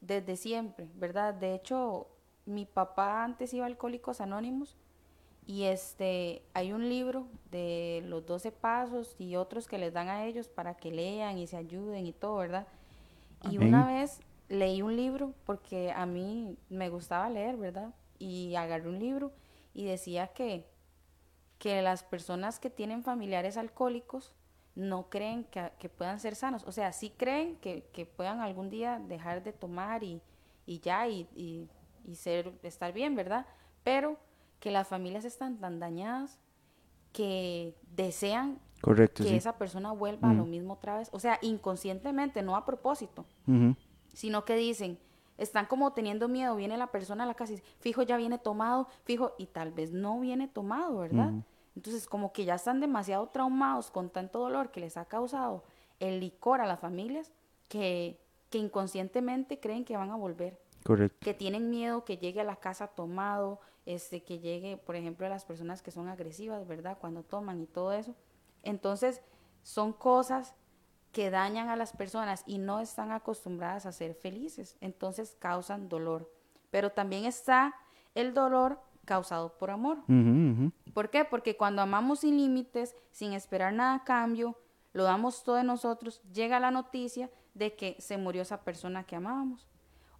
S4: desde siempre, ¿verdad? De hecho, mi papá antes iba a Alcohólicos Anónimos y este, hay un libro de los 12 pasos y otros que les dan a ellos para que lean y se ayuden y todo, ¿verdad? Y una vez leí un libro porque a mí me gustaba leer, ¿verdad? Y agarré un libro y decía que que las personas que tienen familiares alcohólicos no creen que, puedan ser sanos. O sea, sí creen que, puedan algún día dejar de tomar y, ya y, ser, estar bien, ¿verdad? Pero que las familias están tan dañadas que desean que esa persona vuelva a lo mismo otra vez. O sea, inconscientemente, no a propósito, sino que dicen, están como teniendo miedo, viene la persona a la casa y fijo, ya viene tomado, fijo, y tal vez no viene tomado, ¿verdad? Entonces, como que ya están demasiado traumados con tanto dolor que les ha causado el licor a las familias, que, que inconscientemente creen que van a volver.
S3: Correcto.
S4: Que tienen miedo que llegue a la casa tomado, este, que llegue, por ejemplo, a las personas que son agresivas, ¿verdad? Cuando toman y todo eso. Entonces, son cosas que dañan a las personas y no están acostumbradas a ser felices. Entonces, causan dolor. Pero también está el dolor causado por amor. ¿Por qué? Porque cuando amamos sin límites, sin esperar nada a cambio, lo damos todo de nosotros, llega la noticia de que se murió esa persona que amábamos.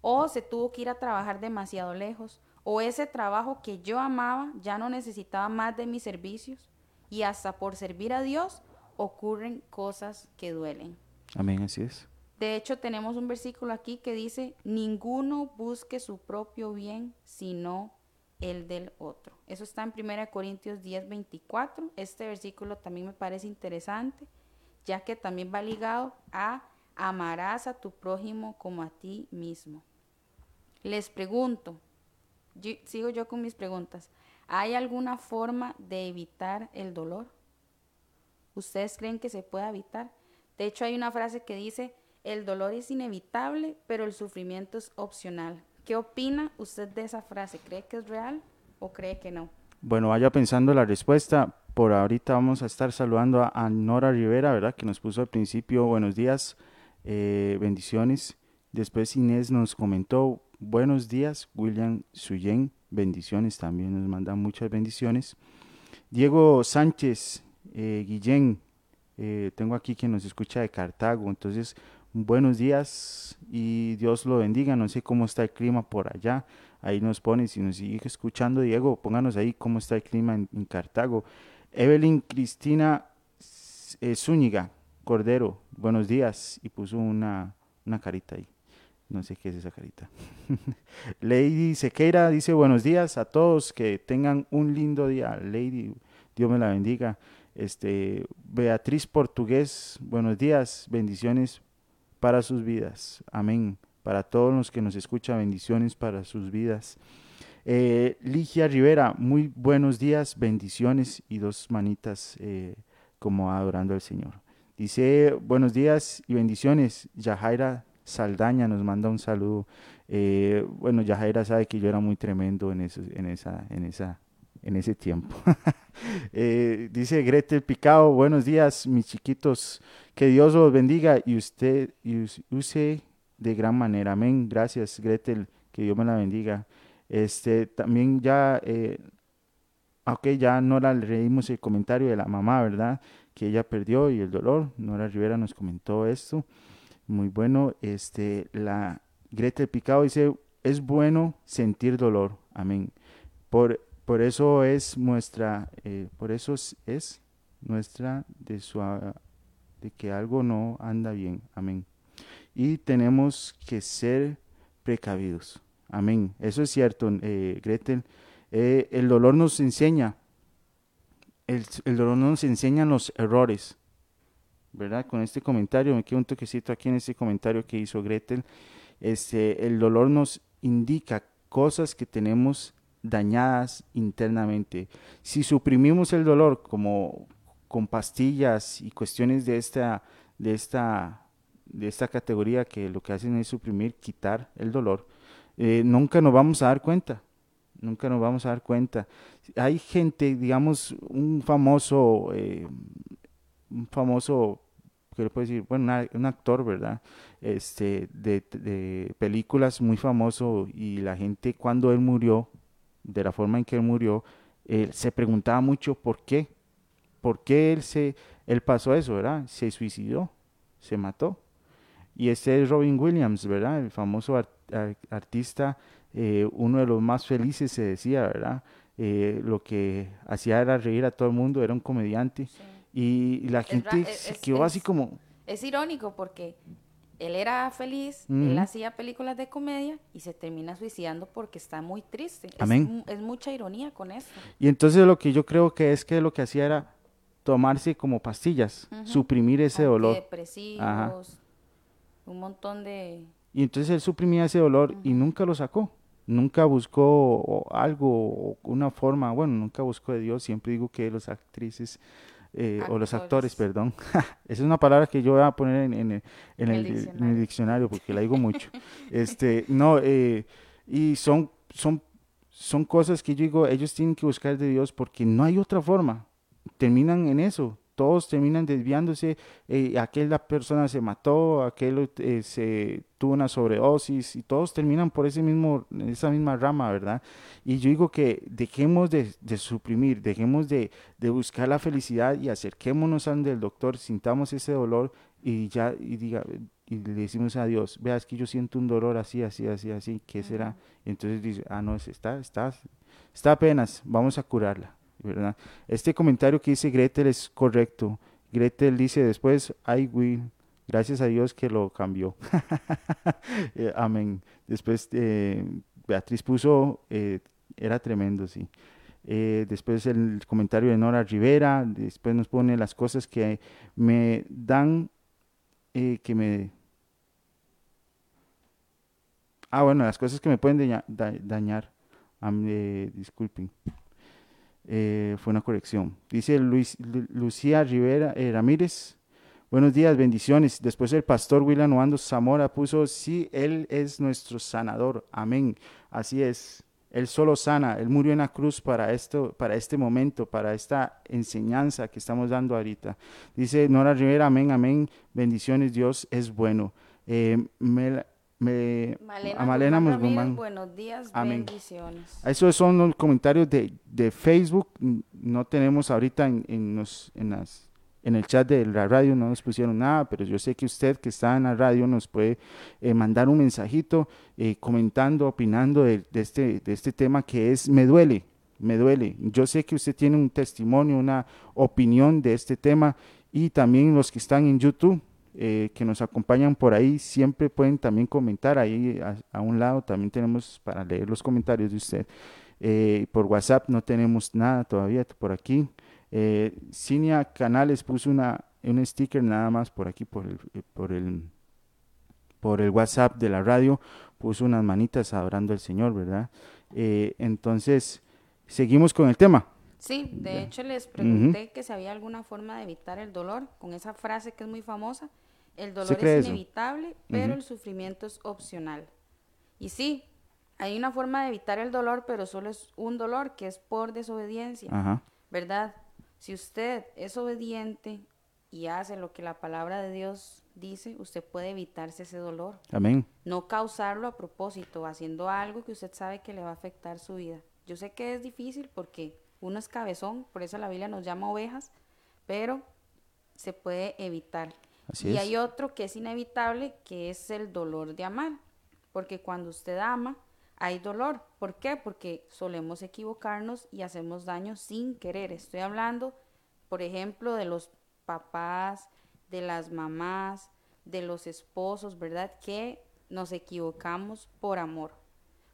S4: O se tuvo que ir a trabajar demasiado lejos. O ese trabajo que yo amaba ya no necesitaba más de mis servicios. Y hasta por servir a Dios ocurren cosas que duelen.
S3: Amén, así es.
S4: De hecho, tenemos un versículo aquí que dice, ninguno busque su propio bien, sino el del otro. Eso está en 1 Corintios 10, 24. Este versículo también me parece interesante, ya que también va ligado a amarás a tu prójimo como a ti mismo. Les pregunto, sigo yo con mis preguntas, ¿hay alguna forma de evitar el dolor? ¿Ustedes creen que se puede evitar? De hecho, hay una frase que dice, el dolor es inevitable, pero el sufrimiento es opcional. ¿Qué opina usted de esa frase? ¿Cree que es real o cree que no?
S3: Bueno, vaya pensando la respuesta. Por ahorita vamos a estar saludando a, Nora Rivera, ¿verdad? Que nos puso al principio buenos días, eh, bendiciones. Después Inés nos comentó buenos días, William Suyen, bendiciones también, nos manda muchas bendiciones. Diego Sánchez, eh, Guillén, eh, tengo aquí quien nos escucha de Cartago, entonces buenos días y Dios lo bendiga. No sé cómo está el clima por allá. Ahí nos pone, si nos sigue escuchando, Diego, pónganos ahí cómo está el clima en, Cartago. Evelyn Cristina Zúñiga Cordero, buenos días. Y puso una, una carita ahí. No sé qué es esa carita. Lady Sequeira dice buenos días a todos, que tengan un lindo día. Lady, Dios me la bendiga. Este, Beatriz Portugués, buenos días, bendiciones para sus vidas. Amén. Para todos los que nos escuchan, bendiciones para sus vidas. Eh, Ligia Rivera, muy buenos días, bendiciones y dos manitas eh, como adorando al Señor. Dice buenos días y bendiciones. Yajaira Saldaña nos manda un saludo. Eh, bueno, Yajaira sabe que yo era muy tremendo en, eso, en, esa, en, esa, en ese tiempo. dice Gretel Picado, buenos días, mis chiquitos. Que Dios los bendiga y usted use de gran manera. Amén. Gracias, Gretel. Que Dios me la bendiga. Este, también ya, eh, ya Nora le leímos el comentario de la mamá, ¿verdad? Que ella perdió y el dolor. Nora Rivera nos comentó esto. Muy bueno. Este, la Gretel Picado dice, es bueno sentir dolor. Amén. Por, por eso es nuestra, eh, por eso es nuestra de su de que algo no anda bien. Amén. Y tenemos que ser precavidos. Amén. Eso es cierto, eh, Gretel. Eh, el dolor nos enseña, el, el, dolor nos enseña los errores, ¿verdad? Con este comentario, me quedo un toquecito aquí en este comentario que hizo Gretel. Este, el dolor nos indica cosas que tenemos dañadas internamente. Si suprimimos el dolor como con pastillas y cuestiones de esta, de esta, de esta categoría que lo que hacen es suprimir, quitar el dolor, eh, nunca nos vamos a dar cuenta. Nunca nos vamos a dar cuenta. Hay gente, digamos, un famoso, eh, un famoso, ¿qué le puedo decir? Bueno, un actor, ¿verdad? Este, de, películas muy famoso y la gente cuando él murió, de la forma en que él murió, eh, se preguntaba mucho por qué, por qué él, se, él pasó eso, ¿verdad? Se suicidó, se mató. Y este es Robin Williams, ¿verdad? El famoso artista, eh, uno de los más felices se decía, ¿verdad? Eh, lo que hacía era reír a todo el mundo, era un comediante. Y, la gente se quedó así como...
S4: Es irónico porque él era feliz, él hacía películas de comedia y se termina suicidando porque está muy triste.
S3: Amén.
S4: Es, mucha ironía con eso.
S3: Y entonces lo que yo creo que es que lo que hacía era tomarse como pastillas, suprimir ese dolor.
S4: Depresivos, un montón de...
S3: Y entonces él suprimía ese dolor y nunca lo sacó. Nunca buscó algo, una forma, bueno, nunca buscó de Dios. Siempre digo que los actrices eh, o los actores, perdón. Esa es una palabra que yo voy a poner en, en, el, diccionario. porque la digo mucho. este, no, eh, y son, son, son cosas que yo digo, ellos tienen que buscar de Dios porque no hay otra forma. Terminan en eso, todos terminan desviándose, eh, aquella persona se mató, aquel eh, se tuvo una sobredosis y todos terminan por ese mismo, esa misma rama, ¿verdad? Y yo digo que dejemos de, suprimir, dejemos de, buscar la felicidad y acerquémonos al del doctor, sintamos ese dolor y ya y diga y le decimos a Dios, vea, es que yo siento un dolor así, así, así, así, ¿qué será? entonces dice, ah, no, está, está, está apenas, vamos a curarla. Este comentario que dice Gretel es correcto. Gretel dice después, I will. Gracias a Dios que lo cambió. Eh, amén. Después eh, Beatriz puso, eh, era tremendo, sí. después el comentario de Nora Rivera, después nos pone las cosas que me dan, que me... Ah, bueno, las cosas que me pueden dañar. disculpen. Eh, fue una corrección. Dice Luis, Lucía Rivera eh, Ramírez. Buenos días, bendiciones. Después el pastor William Oando Zamora puso, sí, Él es nuestro sanador. Amén. Así es. Él solo sana. Él murió en la cruz para, esto, para este momento, para esta enseñanza que estamos dando ahorita. Dice Nora Rivera, amén, amén. Bendiciones, Dios es bueno. Eh, me,
S4: Malena a Malena Guzmán, buenos días, bendiciones.
S3: Esos son los comentarios de, de Facebook. No tenemos ahorita en, en, los, en, las, en el chat de la radio, no nos pusieron nada, pero yo sé que usted que está en la radio nos puede eh, mandar un mensajito eh, comentando, opinando de, de, este, de este tema que es Me duele, me duele. Yo sé que usted tiene un testimonio, una opinión de este tema y también los que están en YouTube eh, que nos acompañan por ahí siempre pueden también comentar. Ahí a, un lado también tenemos para leer los comentarios de usted. Eh, por WhatsApp no tenemos nada todavía por aquí. Eh, Cinia Canales puso una un sticker nada más por aquí por el por el por el WhatsApp de la radio. Puso unas manitas adorando al Señor verdad entonces seguimos con el tema.
S4: Sí, de hecho les pregunté que si había alguna forma de evitar el dolor con esa frase que es muy famosa el dolor es inevitable, pero el sufrimiento es opcional. Y sí, hay una forma de evitar el dolor, pero solo es un dolor que es por desobediencia, ¿verdad? Si usted es obediente y hace lo que la palabra de Dios dice, usted puede evitarse ese dolor.
S3: Amén.
S4: No causarlo a propósito, haciendo algo que usted sabe que le va a afectar su vida. Yo sé que es difícil porque uno es cabezón, por eso la Biblia nos llama ovejas, pero se puede evitar y hay otro que es inevitable, que es el dolor de amar. Porque cuando usted ama, hay dolor. ¿Por qué? Porque solemos equivocarnos y hacemos daño sin querer. Estoy hablando, por ejemplo, de los papás de las mamás, de los esposos, ¿verdad? Que nos equivocamos por amor.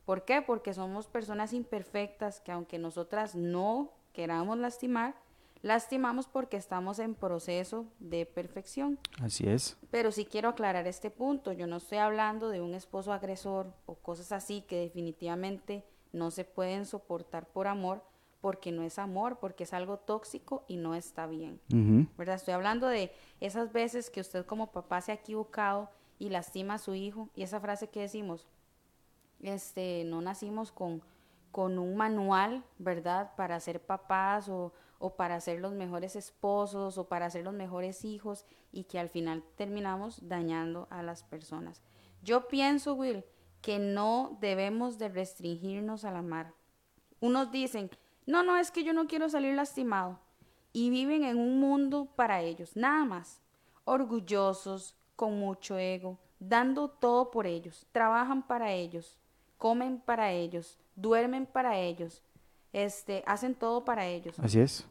S4: ¿Por qué? Porque somos personas imperfectas que aunque nosotras no queramos lastimar, lastimamos porque estamos en proceso de perfección.
S3: Así es.
S4: Pero sí quiero aclarar este punto. Yo no estoy hablando de un esposo agresor o cosas así que definitivamente no se pueden soportar por amor, porque no es amor, porque es algo tóxico y no está bien. ¿Verdad? Estoy hablando de esas veces que usted como papá se ha equivocado y lastima a su hijo y esa frase que decimos, este, no nacimos con, con un manual, ¿verdad? Para ser papás o, o para ser los mejores esposos o para ser los mejores hijos y que al final terminamos dañando a las personas. Yo pienso, Will, que no debemos de restringirnos al amar. Unos dicen, no, no, es que yo no quiero salir lastimado. Y viven en un mundo para ellos, nada más. Orgullosos, con mucho ego, dando todo por ellos. Trabajan para ellos, comen para ellos, duermen para ellos, este, hacen todo para ellos.
S3: Así es.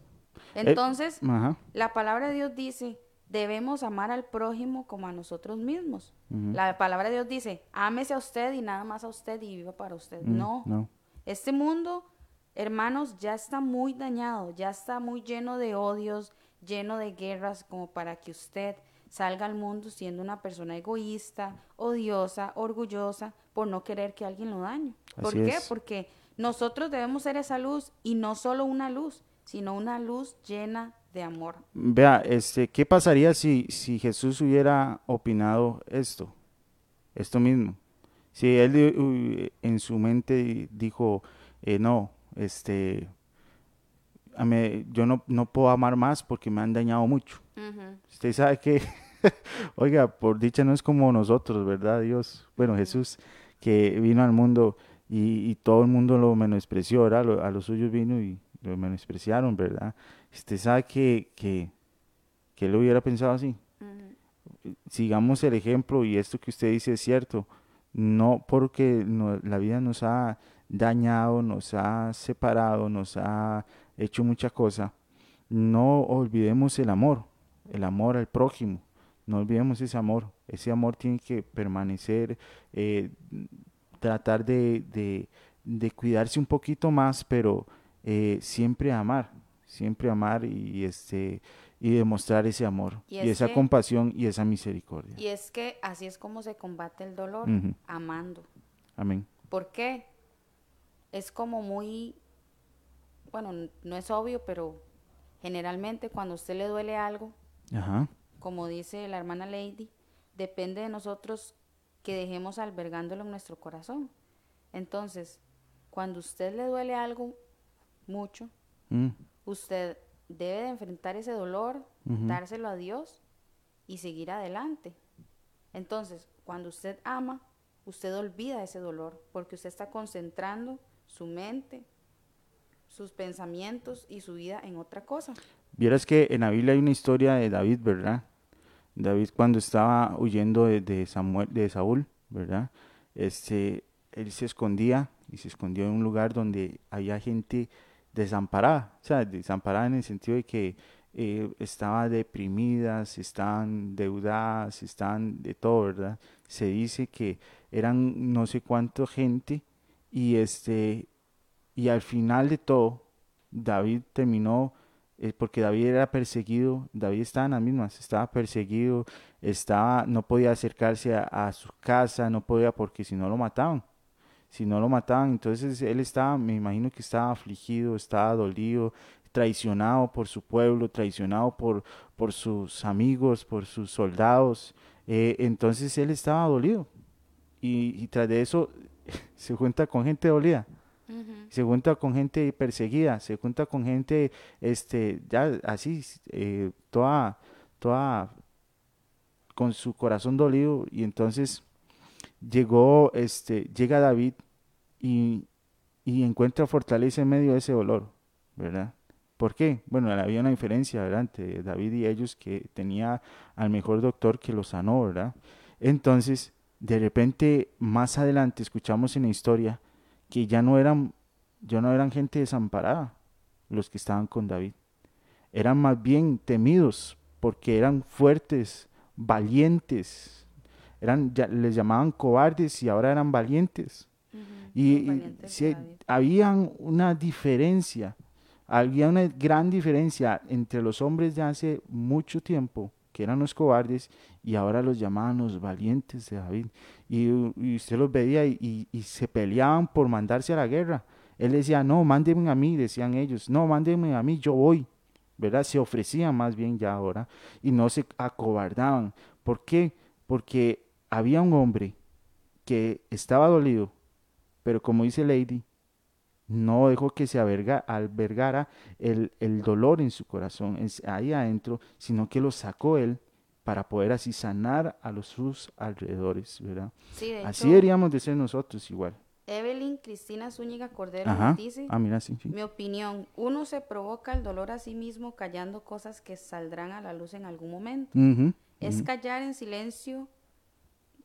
S4: Entonces, eh, la palabra de Dios dice, debemos amar al prójimo como a nosotros mismos. La palabra de Dios dice, ámese a usted y nada más a usted y viva para usted.
S3: Mm,
S4: no.
S3: no.
S4: Este mundo Hermanos, ya está muy dañado, ya está muy lleno de odios, lleno de guerras, como para que usted salga al mundo siendo una persona egoísta, odiosa, orgullosa, por no querer que alguien lo dañe. ¿Por qué? Porque nosotros debemos ser esa luz y no solo una luz, sino una luz llena de amor.
S3: Vea, este, ¿qué pasaría si, si Jesús hubiera opinado esto? Esto mismo. Si él en su mente dijo, eh, no, este, yo no, no, puedo amar más porque me han dañado mucho. Usted sabe que, oiga, por dicha no es como nosotros, ¿verdad? Dios, bueno, Jesús, que vino al mundo y, todo el mundo lo menospreció, ¿verdad? a los suyos vino y lo menospreciaron, ¿verdad? Usted sabe que, que, que él hubiera pensado así. Sigamos el ejemplo y esto que usted dice es cierto. No porque la vida nos ha dañado, nos ha separado, nos ha hecho mucha cosa, no olvidemos el amor, el amor al prójimo, no olvidemos ese amor, ese amor tiene que permanecer, eh, tratar de, cuidarse un poquito más, pero eh, siempre amar, siempre amar y este y demostrar ese amor y, esa compasión y esa misericordia.
S4: Y es que así es como se combate el dolor, amando.
S3: Amén.
S4: ¿Por qué? es como muy, bueno, no es obvio, pero generalmente cuando a usted le duele algo, como dice la hermana Lady, depende de nosotros que dejemos albergándolo en nuestro corazón. Entonces, cuando a usted le duele algo mucho, mm. usted debe de enfrentar ese dolor, dárselo a Dios y seguir adelante. Entonces, cuando usted ama, usted olvida ese dolor porque usted está concentrando su mente, sus pensamientos y su vida en otra cosa.
S3: Vieras que en la Biblia hay una historia de David, ¿verdad? David cuando estaba huyendo de, Samuel, de Saúl, ¿verdad? Este, él se escondía y se escondió en un lugar donde había gente desamparada, o sea, desamparada en el sentido de que eh, estaba deprimidas, estaban deudadas, estaban de todo, ¿verdad? Se dice que eran no sé cuánta gente y este y al final de todo David terminó eh, porque David era perseguido, David estaba en las mismas, estaba perseguido, estaba, no podía acercarse a, su casa, no podía porque si no lo mataban, si no lo mataban, entonces él estaba, me imagino que estaba afligido, estaba dolido, traicionado por su pueblo, traicionado por, por sus amigos, por sus soldados, eh, entonces él estaba dolido. Y, y, tras de eso se junta con gente dolida, se junta con gente perseguida, se junta con gente, este, ya así, eh, toda, toda con su corazón dolido. Y entonces llegó, este, llega David y, y encuentra fortaleza en medio de ese dolor, ¿verdad? ¿Por qué? Bueno, había una diferencia, ¿verdad? Entre David y ellos que tenía al mejor doctor que lo sanó, ¿verdad? Entonces, de repente más adelante escuchamos en la historia que ya no eran, ya no eran gente desamparada los que estaban con David. Eran más bien temidos porque eran fuertes, valientes. Eran, ya, les llamaban cobardes y ahora eran valientes. Y,
S4: valientes
S3: una diferencia, había una gran diferencia entre los hombres de hace mucho tiempo, que eran los cobardes, y ahora los llamaban los valientes de David. Y, y usted los veía y se peleaban por mandarse a la guerra. Él decía, no, mándenme a mí, decían ellos, no, mándenme a mí, yo voy. ¿Verdad? Se ofrecían más bien ya ahora y no se acobardaban. ¿Por qué? Porque había un hombre que estaba dolido, pero como dice Lady, no dejó que se alberga- albergara el, el dolor en su corazón, ahí adentro, sino que lo sacó él para poder así sanar a los sus alrededores, ¿verdad?
S4: Sí, de
S3: Así
S4: hecho,
S3: deberíamos de ser nosotros igual.
S4: Evelyn Cristina Zúñiga Cordero
S3: Ajá.
S4: dice,
S3: Ah, mira, sí, sí.
S4: mi opinión, uno se provoca el dolor a sí mismo callando cosas que saldrán a la luz en algún momento. Es callar en silencio,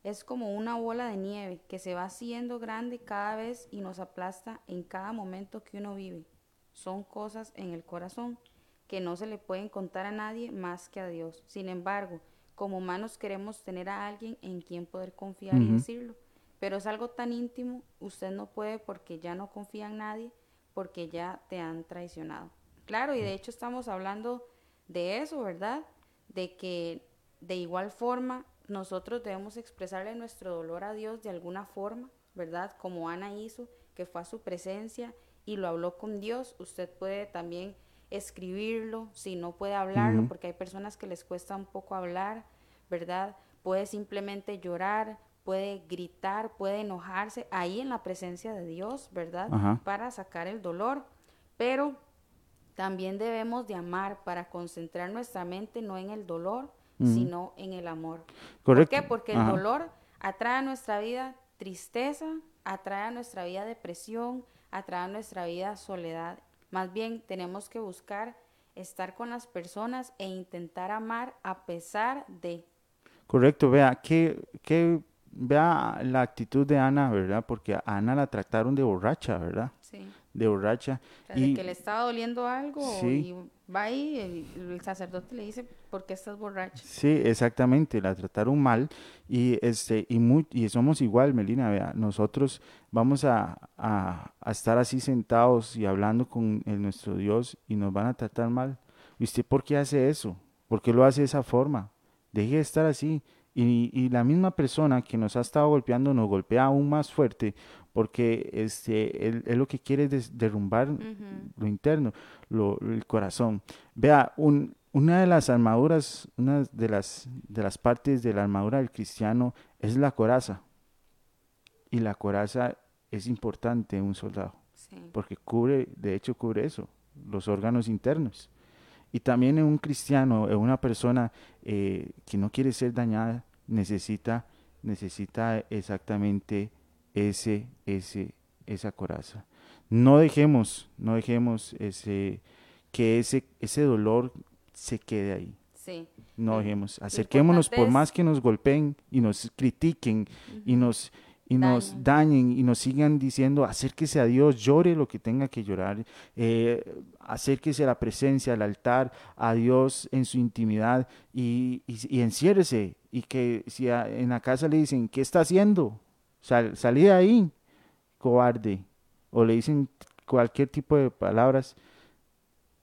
S4: es como una bola de nieve que se va haciendo grande cada vez y nos aplasta en cada momento que uno vive. Son cosas en el corazón que no se le pueden contar a nadie más que a Dios. Sin embargo, como humanos queremos tener a alguien en quien poder confiar y decirlo. Pero es algo tan íntimo, usted no puede porque ya no confía en nadie, porque ya te han traicionado. Claro, y de hecho estamos hablando de eso, ¿verdad? De que de igual forma nosotros debemos expresarle nuestro dolor a Dios de alguna forma, ¿verdad? Como Ana hizo, que fue a su presencia y lo habló con Dios. Usted puede también escribirlo, si no puede hablarlo, porque hay personas que les cuesta un poco hablar, ¿verdad? Puede simplemente llorar, puede gritar, puede enojarse ahí en la presencia de Dios, ¿verdad?
S3: Ajá.
S4: Para sacar el dolor. Pero también debemos de amar para concentrar nuestra mente no en el dolor, sino en el amor.
S3: Correcto.
S4: ¿Por qué? Porque el dolor atrae a nuestra vida tristeza, atrae a nuestra vida depresión, atrae a nuestra vida soledad. Más bien tenemos que buscar estar con las personas e intentar amar a pesar de.
S3: Correcto, vea, que, que, vea la actitud de Ana, ¿verdad? Porque a Ana la trataron de borracha, ¿verdad?
S4: Sí.
S3: De borracha.
S4: O sea, de
S3: Y-
S4: que le estaba doliendo algo
S3: Sí.
S4: y va ahí y el, el sacerdote le dice, ¿por qué estás borracho?
S3: Sí, exactamente, la trataron mal y este y muy, y somos igual, Melina, vea, nosotros vamos a, a- a estar así sentados y hablando con el- nuestro Dios y nos van a tratar mal. ¿Y usted por qué hace eso? ¿Por qué lo hace de esa forma? Deje de estar así. Y, y la misma persona que nos ha estado golpeando nos golpea aún más fuerte porque este, él, él lo que quiere es derrumbar lo interno, lo, el corazón. Vea, un, una de las armaduras, una de las, de las partes de la armadura del cristiano es la coraza. Y la coraza es importante en un soldado,
S4: Sí.
S3: porque cubre, de hecho cubre eso, los órganos internos. Y también en un cristiano, en una persona eh, que no quiere ser dañada, necesita, necesita exactamente ese, ese, esa coraza. No dejemos, no dejemos ese, que ese, ese dolor se quede ahí.
S4: Sí.
S3: No dejemos. Acerquémonos por más que nos golpeen y nos critiquen y nos y nos
S4: Dañen.
S3: dañen y nos sigan diciendo acérquese a Dios, llore lo que tenga que llorar, eh, acérquese a la presencia, al altar, a Dios en su intimidad y, y, y enciérrese. Y que si a- en la casa le dicen, ¿qué está haciendo? Sal, salí de ahí, cobarde. O le dicen cualquier tipo de palabras,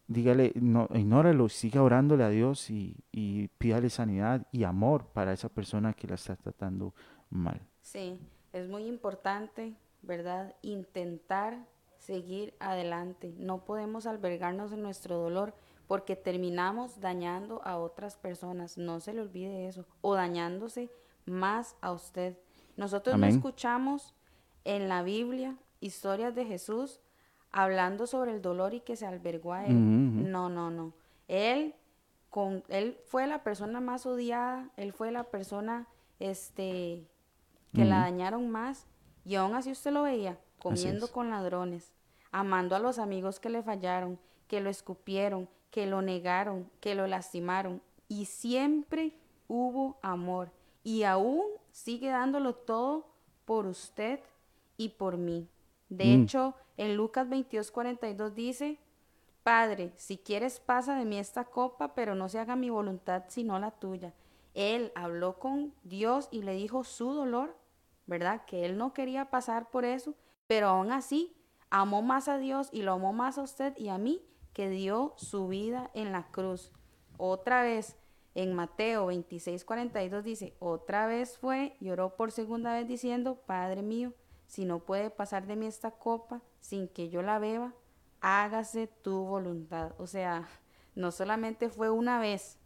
S3: dígale, no, ignóralo, siga orándole a Dios y, y pídale sanidad y amor para esa persona que la está tratando mal.
S4: Sí, es muy importante, ¿verdad? Intentar seguir adelante. No podemos albergarnos en nuestro dolor porque terminamos dañando a otras personas. No se le olvide eso. O dañándose más a usted. Nosotros no escuchamos en la Biblia historias de Jesús hablando sobre el dolor y que se albergó a él. No, no, no. Él con él fue la persona más odiada, él fue la persona este que la dañaron más y aún así usted lo veía comiendo con ladrones, amando a los amigos que le fallaron, que lo escupieron, que lo negaron, que lo lastimaron. Y siempre hubo amor. Y aún sigue dándolo todo por usted y por mí. De
S3: Mm.
S4: hecho, en Lucas 22, 42 dice, Padre, si quieres pasa de mí esta copa, pero no se haga mi voluntad sino la tuya. Él habló con Dios y le dijo su dolor, ¿verdad? Que él no quería pasar por eso, pero aún así amó más a Dios y lo amó más a usted y a mí que dio su vida en la cruz. Otra vez, en Mateo 26, 42 dice, otra vez fue, lloró por segunda vez diciendo, Padre mío, si no puede pasar de mí esta copa sin que yo la beba, hágase tu voluntad. O sea, no solamente fue una vez,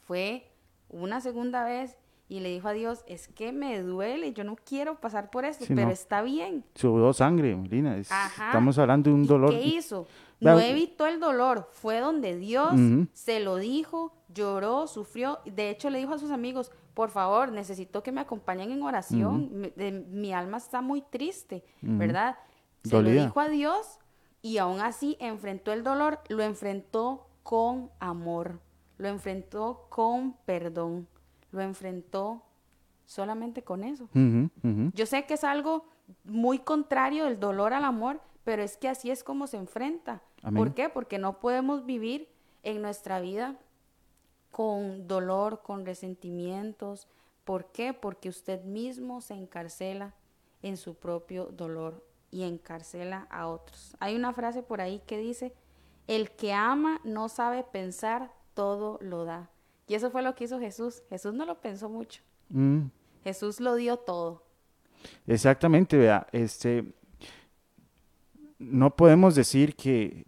S4: fue una segunda vez y le dijo a Dios, es que me duele, yo no quiero pasar por esto, pero está bien.
S3: Sudó sangre, Melina. Estamos hablando de un dolor.
S4: ¿Qué hizo? No evitó el dolor, fue donde Dios se lo dijo, lloró, sufrió. De hecho, le dijo a sus amigos, por favor, necesito que me acompañen en oración. mi, alma está muy triste, ¿verdad? Se lo dijo a Dios y aún así enfrentó el dolor, lo enfrentó con amor, lo enfrentó con perdón, lo enfrentó solamente con eso. Yo sé que es algo muy contrario del dolor al amor, pero es que así es como se enfrenta. ¿Por qué? Porque no podemos vivir en nuestra vida con dolor, con resentimientos. ¿Por qué? Porque usted mismo se encarcela en su propio dolor y encarcela a otros. Hay una frase por ahí que dice, el que ama no sabe pensar, todo lo da. Y eso fue lo que hizo Jesús. Jesús no lo pensó mucho. Mm. Jesús lo dio todo.
S3: Exactamente, vea, este, no podemos decir que,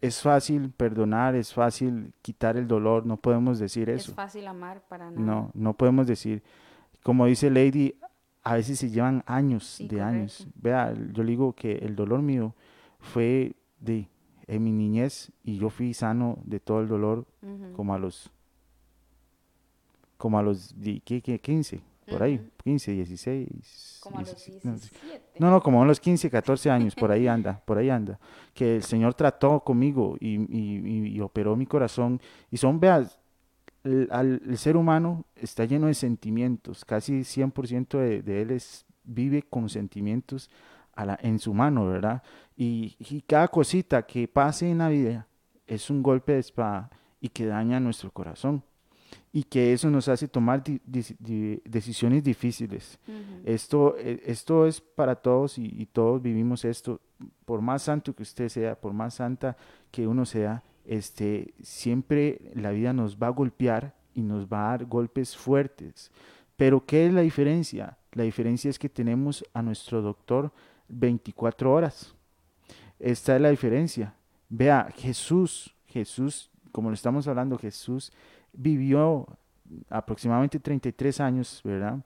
S3: es fácil perdonar, es fácil quitar el dolor, no podemos decir eso.
S4: Es fácil amar para nada.
S3: No, no podemos decir, como dice Lady, a veces se llevan años de años. Vea, yo digo que el dolor mío fue de en mi niñez y yo fui sano de todo el dolor como a los como a los 15, por ahí, 15, 16.
S4: Como a los 17.
S3: No, no, como a los 15, 14 años, por ahí anda, por ahí anda. Que el Señor trató conmigo y, y, operó mi corazón. Y son, veas, el, ser humano está lleno de sentimientos, casi 100% de, de él es, vive con sentimientos a la, en su mano, ¿verdad? Y, y, cada cosita que pase en la vida es un golpe de espada y que daña nuestro corazón y que eso nos hace tomar decisiones difíciles. esto, e, esto es para todos y, todos vivimos esto. Por más santo que usted sea, por más santa que uno sea, este, siempre la vida nos va a golpear y nos va a dar golpes fuertes. Pero ¿qué es la diferencia? La diferencia es que tenemos a nuestro doctor 24 horas. Esta es la diferencia. Vea, Jesús, Jesús, como lo estamos hablando, Jesús vivió aproximadamente 33 años, ¿verdad?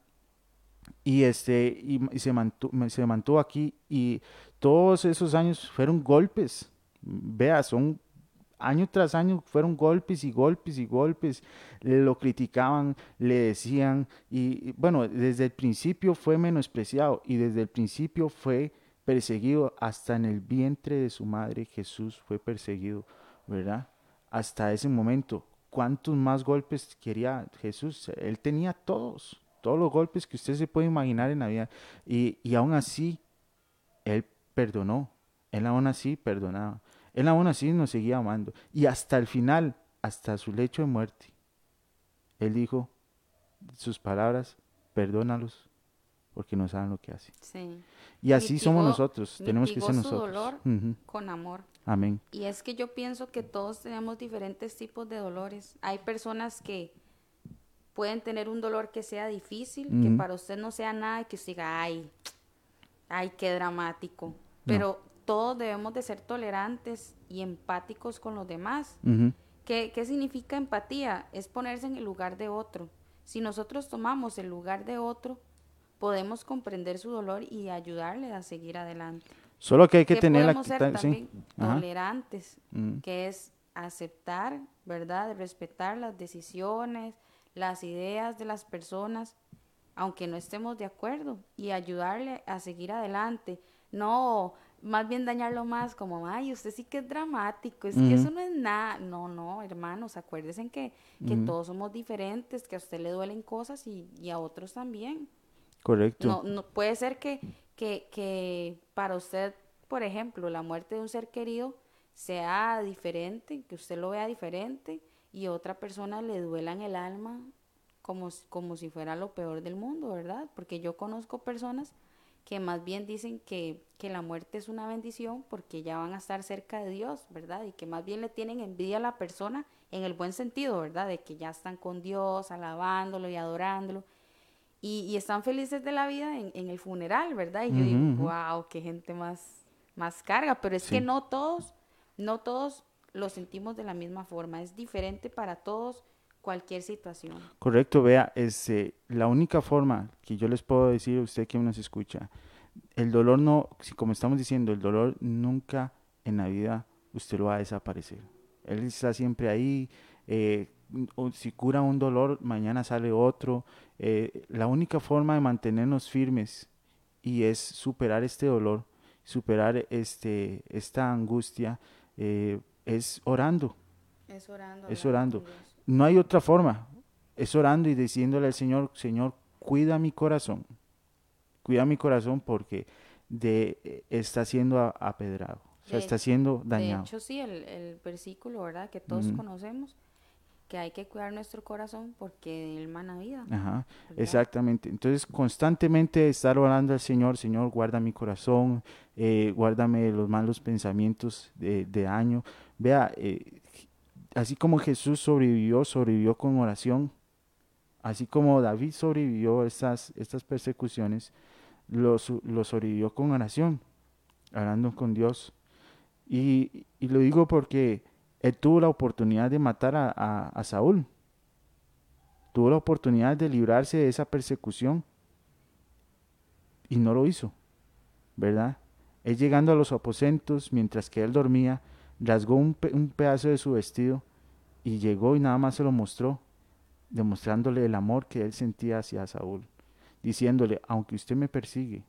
S3: Y, este, y, se, mantuvo, se mantuvo aquí y todos esos años fueron golpes. Vea, son año tras año fueron golpes y golpes y golpes. Lo criticaban, le decían y bueno, desde el principio fue menospreciado y desde el principio fue perseguido hasta en el vientre de su madre Jesús fue perseguido, ¿verdad? Hasta ese momento cuántos más golpes quería Jesús. Él tenía todos, todos los golpes que usted se puede imaginar en la vida. Y, y aún así, Él perdonó. Él aún así perdonaba. Él aún así nos seguía amando. Y hasta el final, hasta su lecho de muerte, Él dijo sus palabras, perdónalos porque no saben lo que hacen. Y así somos nosotros, tenemos que ser nosotros.
S4: dolor con amor.
S3: Amén.
S4: Y es que yo pienso que todos tenemos diferentes tipos de dolores. Hay personas que pueden tener un dolor que sea difícil, que para usted no sea nada y que usted diga, ay, ay, qué dramático. Pero todos debemos de ser tolerantes y empáticos con los demás. ¿Qué, ¿Qué significa empatía? Es ponerse en el lugar de otro. Si nosotros tomamos el lugar de otro, podemos comprender su dolor y ayudarle a seguir adelante.
S3: Solo que hay que tener
S4: la ser también tolerantes, mm. que es aceptar, ¿verdad? Respetar las decisiones, las ideas de las personas, aunque no estemos de acuerdo, y ayudarle a seguir adelante. No, más bien dañarlo más, como, ay, usted sí que es dramático, es que eso no es nada. No, no, hermanos, acuérdense que, que todos somos diferentes, que a usted le duelen cosas y, y a otros también.
S3: Correcto.
S4: No, no puede ser que, que, que para usted, por ejemplo, la muerte de un ser querido sea diferente, que usted lo vea diferente y otra persona le duela en el alma como, como si fuera lo peor del mundo, ¿verdad? Porque yo conozco personas que más bien dicen que, que, la muerte es una bendición porque ya van a estar cerca de Dios, ¿verdad? Y que más bien le tienen envidia a la persona en el buen sentido, ¿verdad? De que ya están con Dios, alabándolo y adorándolo. Y, y están felices de la vida en, en, el funeral, ¿verdad? Y yo digo, wow, qué gente más, más carga. Pero es que no todos, no todos lo sentimos de la misma forma. Es diferente para todos cualquier situación.
S3: Correcto, vea, es este, la única forma que yo les puedo decir a usted que nos escucha, el dolor no, si como estamos diciendo, el dolor nunca en la vida usted lo va a desaparecer. Él está siempre ahí. Eh, si cura un dolor, mañana sale otro. Eh, la única forma de mantenernos firmes y es superar este dolor, superar este, esta angustia, eh, es orando.
S4: Es orando.
S3: Es orando. No hay otra forma. Es orando y diciéndole al Señor, Señor, cuida mi corazón. Cuida mi corazón porque de, eh, está siendo apedrado. O sea, está siendo dañado.
S4: De hecho, sí, el, el versículo, ¿verdad? Que todos conocemos, que hay que cuidar nuestro corazón porque él mana vida.
S3: Ajá, exactamente. Entonces, constantemente estar orando al Señor, Señor, guarda mi corazón, eh, guárdame los malos pensamientos de, de daño. Vea, eh, así como Jesús sobrevivió, sobrevivió con oración, así como David sobrevivió estas, estas persecuciones, lo, lo sobrevivió con oración, orando con Dios. Y, y, lo digo porque él tuvo la oportunidad de matar a, a, a Saúl, tuvo la oportunidad de librarse de esa persecución y no lo hizo, ¿verdad? Él llegando a los aposentos mientras que él dormía, rasgó un, un, pedazo de su vestido y llegó y nada más se lo mostró, demostrándole el amor que él sentía hacia Saúl, diciéndole, aunque usted me persigue,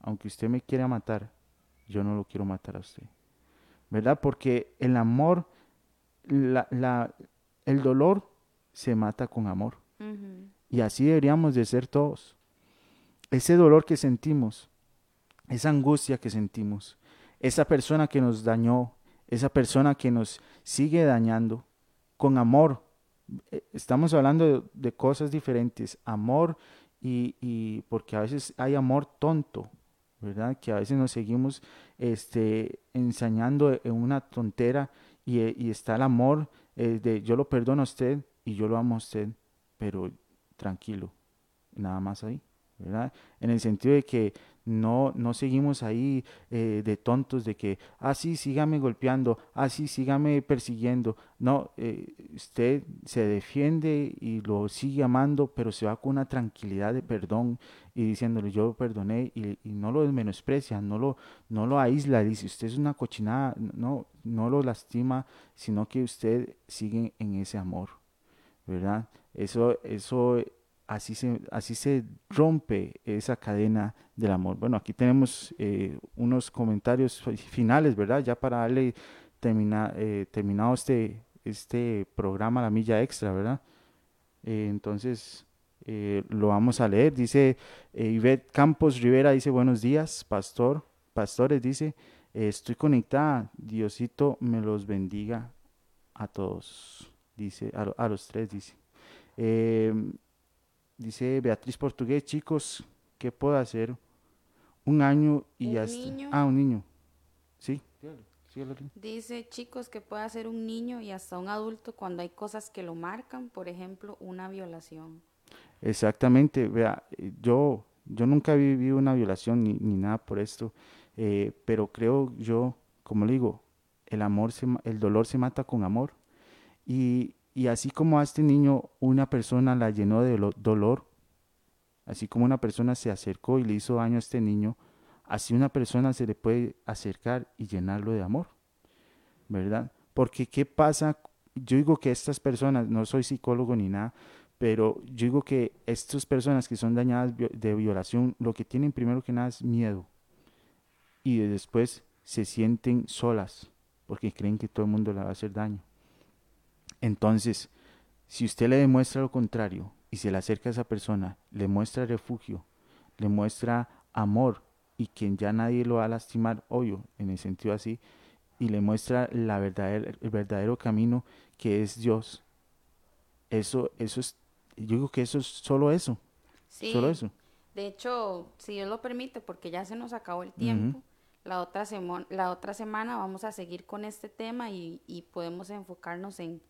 S3: aunque usted me quiera matar, yo no lo quiero matar a usted. ¿Verdad? Porque el amor, la, la, el dolor se mata con amor. Uh -huh. Y así deberíamos de ser todos. Ese dolor que sentimos, esa angustia que sentimos, esa persona que nos dañó, esa persona que nos sigue dañando, con amor. Estamos hablando de, de cosas diferentes, amor y, y, porque a veces hay amor tonto, ¿verdad? Que a veces nos seguimos este, ensañando en una tontera y, y está el amor eh, de yo lo perdono a usted y yo lo amo a usted, pero tranquilo, nada más ahí. En el sentido de que no, no seguimos ahí eh, de tontos de que, ah, sí, sígame golpeando, ah, sí, sígame persiguiendo. No, eh, usted se defiende y lo sigue amando, pero se va con una tranquilidad de perdón y diciéndole, yo perdoné y, y no lo menosprecia, no lo, no lo aísla, dice, usted es una cochinada, no, no lo lastima, sino que usted sigue en ese amor, ¿verdad? Eso, eso así se, así se rompe esa cadena del amor. Bueno, aquí tenemos eh, unos comentarios finales, ¿verdad? Ya para darle termina, eh, terminado este, este programa, la milla extra, ¿verdad? Eh, entonces, lo vamos a leer. Dice Ivette Campos Rivera, dice, buenos días, pastor, pastores, dice, estoy conectada, Diosito me los bendiga a todos, dice, a, a los tres, dice. Dice Beatriz Portugués, chicos, ¿qué puedo hacer? Un año y
S4: ¿Un
S3: hasta...
S4: niño?
S3: Ah, un niño. Sí.
S4: Dice, chicos, que puede hacer un niño y hasta un adulto cuando hay cosas que lo marcan, por ejemplo, una violación.
S3: Exactamente, vea, yo, yo nunca viví una violación ni, ni nada por esto, eh, pero creo yo, como le digo, el amor, se, el dolor se mata con amor. Y, y así como a este niño una persona la llenó de dolor, así como una persona se acercó y le hizo daño a este niño, así una persona se le puede acercar y llenarlo de amor, ¿verdad? Porque ¿qué pasa? Yo digo que estas personas, no soy psicólogo ni nada, pero yo digo que estas personas que son dañadas de violación, lo que tienen primero que nada es miedo y después se sienten solas porque creen que todo el mundo le va a hacer daño. Entonces, si usted le demuestra lo contrario y se le acerca a esa persona, le muestra refugio, le muestra amor y que ya nadie lo va a lastimar, obvio, en el sentido así, y le muestra la verdadera, el verdadero camino que es Dios. Eso, eso es, yo digo que eso es solo eso,
S4: Sí.
S3: solo eso.
S4: De hecho, si Dios lo permite, porque ya se nos acabó el tiempo, la, otra la otra semana vamos a seguir con este tema y, y podemos enfocarnos en,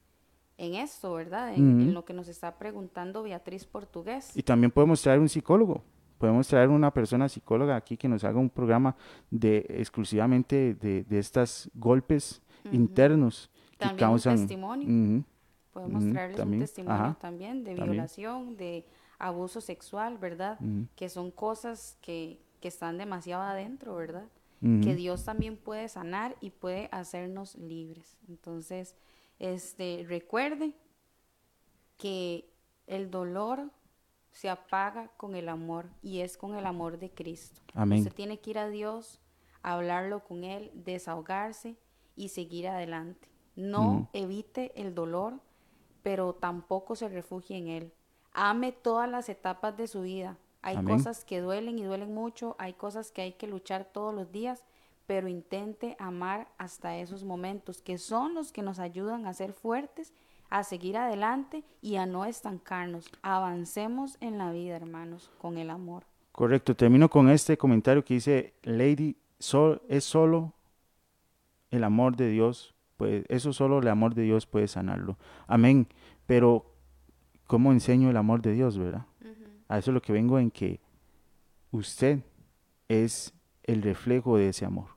S4: en esto, ¿verdad? En, en lo que nos está preguntando Beatriz Portugués.
S3: Y también podemos traer un psicólogo. Podemos traer una persona psicóloga aquí que nos haga un programa de exclusivamente de, de estos golpes internos que
S4: También un
S3: causan.
S4: testimonio.
S3: Ujú,
S4: Podemos traerles
S3: también,
S4: un testimonio
S3: ajá,
S4: también de
S3: también.
S4: violación, de abuso sexual, ¿verdad? Que son cosas que, que están demasiado adentro, ¿verdad? que Dios también puede sanar y puede hacernos libres. Entonces, este, recuerde que el dolor se apaga con el amor y es con el amor de Cristo.
S3: Amén.
S4: Usted tiene que ir a Dios, hablarlo con Él, desahogarse y seguir adelante. No evite el dolor, pero tampoco se refugie en Él. Ame todas las etapas de su vida. Hay
S3: Amén.
S4: cosas que duelen y duelen mucho, hay cosas que hay que luchar todos los días, pero intente amar hasta esos momentos, que son los que nos ayudan a ser fuertes, a seguir adelante y a no estancarnos. Avancemos en la vida, hermanos, con el amor.
S3: Correcto, termino con este comentario que dice, Lady, sol, es solo el amor de Dios, pues eso solo el amor de Dios puede sanarlo. Amén. Pero, ¿cómo enseño el amor de Dios, verdad? A eso es lo que vengo en que usted es el reflejo de ese amor.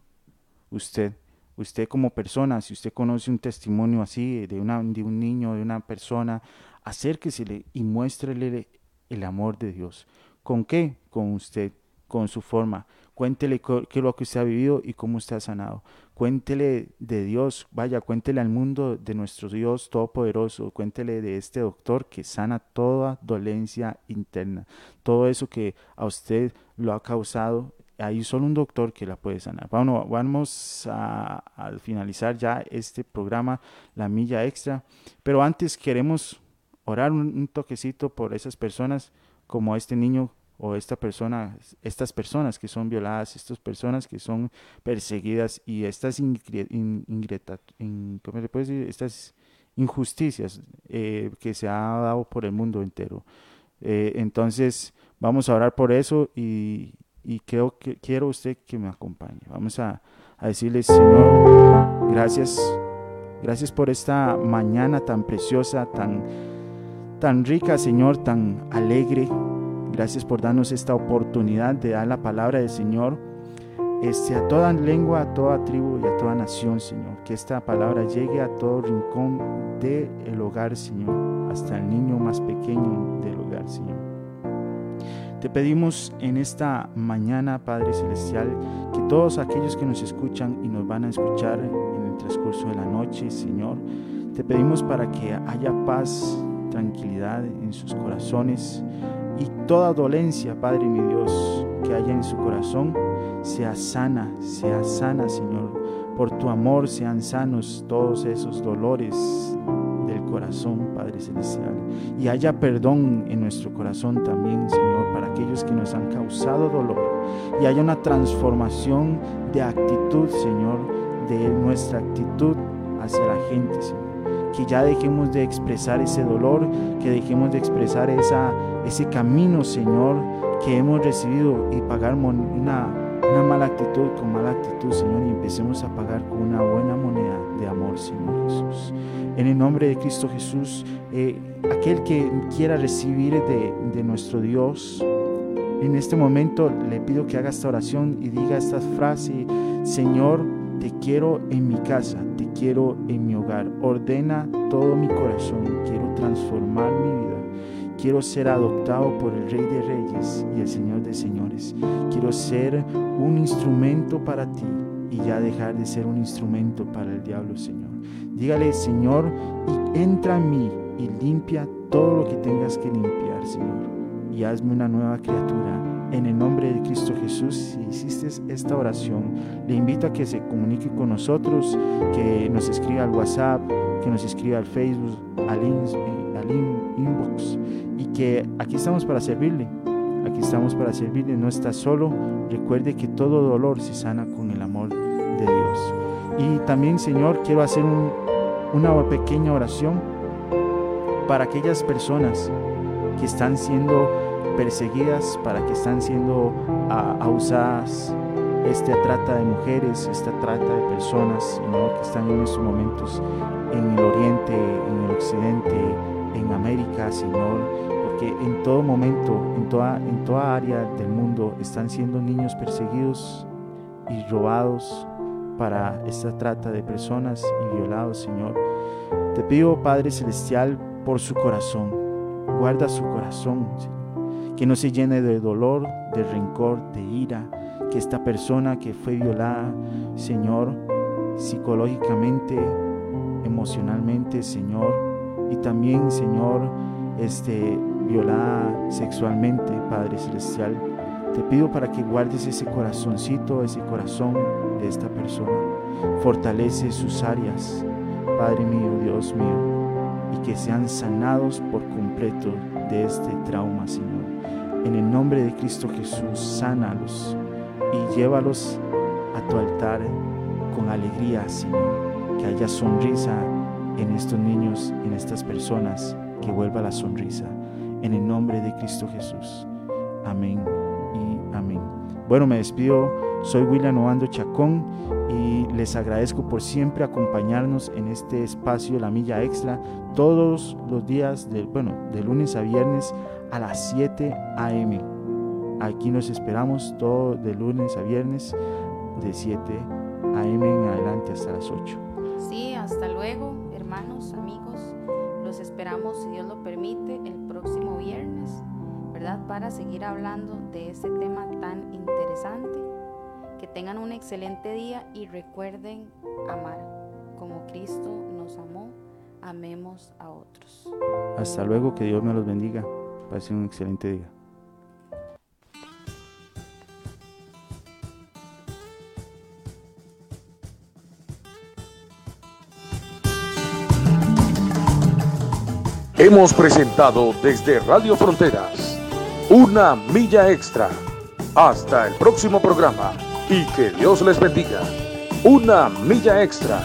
S3: Usted, usted como persona, si usted conoce un testimonio así de, de un niño, de una persona, acérquesele y muéstrele el amor de Dios. ¿Con qué? Con usted, con su forma. Cuéntele qué es lo que usted ha vivido y cómo usted ha sanado. Cuéntele de Dios, vaya, cuéntele al mundo de nuestro Dios Todopoderoso. Cuéntele de este doctor que sana toda dolencia interna. Todo eso que a usted lo ha causado, hay solo un doctor que la puede sanar. Vamos a, a finalizar ya este programa, La Milla Extra. Pero antes queremos orar un, un toquecito por esas personas como este niño o esta persona, estas personas que son violadas, estas personas que son perseguidas y estas ingre- in- ingreta- in- ¿cómo se puede decir? Estas injusticias eh, que se ha dado por el mundo entero. Eh, entonces vamos a orar por eso y, y creo que quiero usted que me acompañe. Vamos a, a decirle, Señor, gracias, gracias por esta mañana tan preciosa, tan, tan rica, Señor, tan alegre. Gracias por darnos esta oportunidad de dar la palabra del Señor este, a toda lengua, a toda tribu y a toda nación, Señor. Que esta palabra llegue a todo rincón del hogar, Señor, hasta el niño más pequeño del hogar, Señor. Te pedimos en esta mañana, Padre Celestial, que todos aquellos que nos escuchan y nos van a escuchar en el transcurso de la noche, Señor, te pedimos para que haya paz, tranquilidad en sus corazones y toda dolencia, Padre mi Dios, que haya en su corazón, sea sana, sea sana, Señor. Por tu amor sean sanos todos esos dolores del corazón, Padre Celestial. Y haya perdón en nuestro corazón también, Señor, aquellos que nos han causado dolor. Y haya una transformación de actitud, Señor, de nuestra actitud hacia la gente, Señor. Que ya dejemos de expresar ese dolor, que dejemos de expresar esa, ese camino, Señor, que hemos recibido y pagar una, una mala actitud con mala actitud, Señor, y empecemos a pagar con una buena moneda de amor, Señor Jesús. En el nombre de Cristo Jesús, eh, aquel que quiera recibir de, de nuestro Dios, en este momento le pido que haga esta oración y diga esta frase, Señor, te quiero en mi casa, te quiero en mi hogar, ordena todo mi corazón, quiero transformar mi vida. Quiero ser adoptado por el Rey de Reyes y el Señor de Señores. Quiero ser un instrumento para ti y ya dejar de ser un instrumento para el diablo, Señor. Dígale, Señor, y entra en mí y limpia todo lo que tengas que limpiar, Señor. Y hazme una nueva criatura. En el nombre de Cristo Jesús, si hiciste esta oración, le invito a que se comunique con nosotros, que nos escriba al WhatsApp, que nos escriba al Facebook, al, in- inbox y que aquí estamos para servirle. Aquí estamos para servirle, no está solo. Recuerde que todo dolor se sana con el amor de Dios. Y también, Señor, quiero hacer una pequeña oración para aquellas personas que están siendo perseguidas, para que están siendo ah, abusadas, esta trata de mujeres, esta trata de personas, Señor, que están en estos momentos en el oriente, en el occidente, en América, Señor, porque en todo momento, en toda, en toda área del mundo están siendo niños perseguidos y robados para esta trata de personas y violados, Señor. Te pido, Padre Celestial, por su corazón, guarda su corazón, que no se llene de dolor, de rencor, de ira, que esta persona que fue violada, Señor, psicológicamente, emocionalmente, Señor, y también, Señor, este, violada sexualmente, Padre Celestial, te pido para que guardes ese corazoncito, ese corazón de esta persona. Fortalece sus áreas, Padre mío, Dios mío, y que sean sanados por completo de este trauma, Señor. En el nombre de Cristo Jesús, sánalos y llévalos a tu altar con alegría, Señor. Que haya sonrisa en estos niños, en estas personas, que vuelva la sonrisa. En el nombre de Cristo Jesús. Amén y amén. Bueno, me despido. Soy William Ovando Chacón y les agradezco por siempre acompañarnos en este espacio La Milla Extra todos los días, de, bueno, de lunes a viernes a las 7 a.m. Aquí nos esperamos todo de lunes a viernes de 7 a.m. en adelante hasta las 8.
S4: Sí, hasta luego, hermanos, amigos. Los esperamos, si Dios lo permite, el próximo viernes, ¿verdad? Para seguir hablando de este tema tan interesante. Que tengan un excelente día y recuerden amar como Cristo nos amó. Amemos a otros.
S3: Hasta luego, que Dios me los bendiga. Pasen un excelente día.
S1: Hemos presentado desde Radio Fronteras una milla extra. Hasta el próximo programa y que Dios les bendiga. Una milla extra.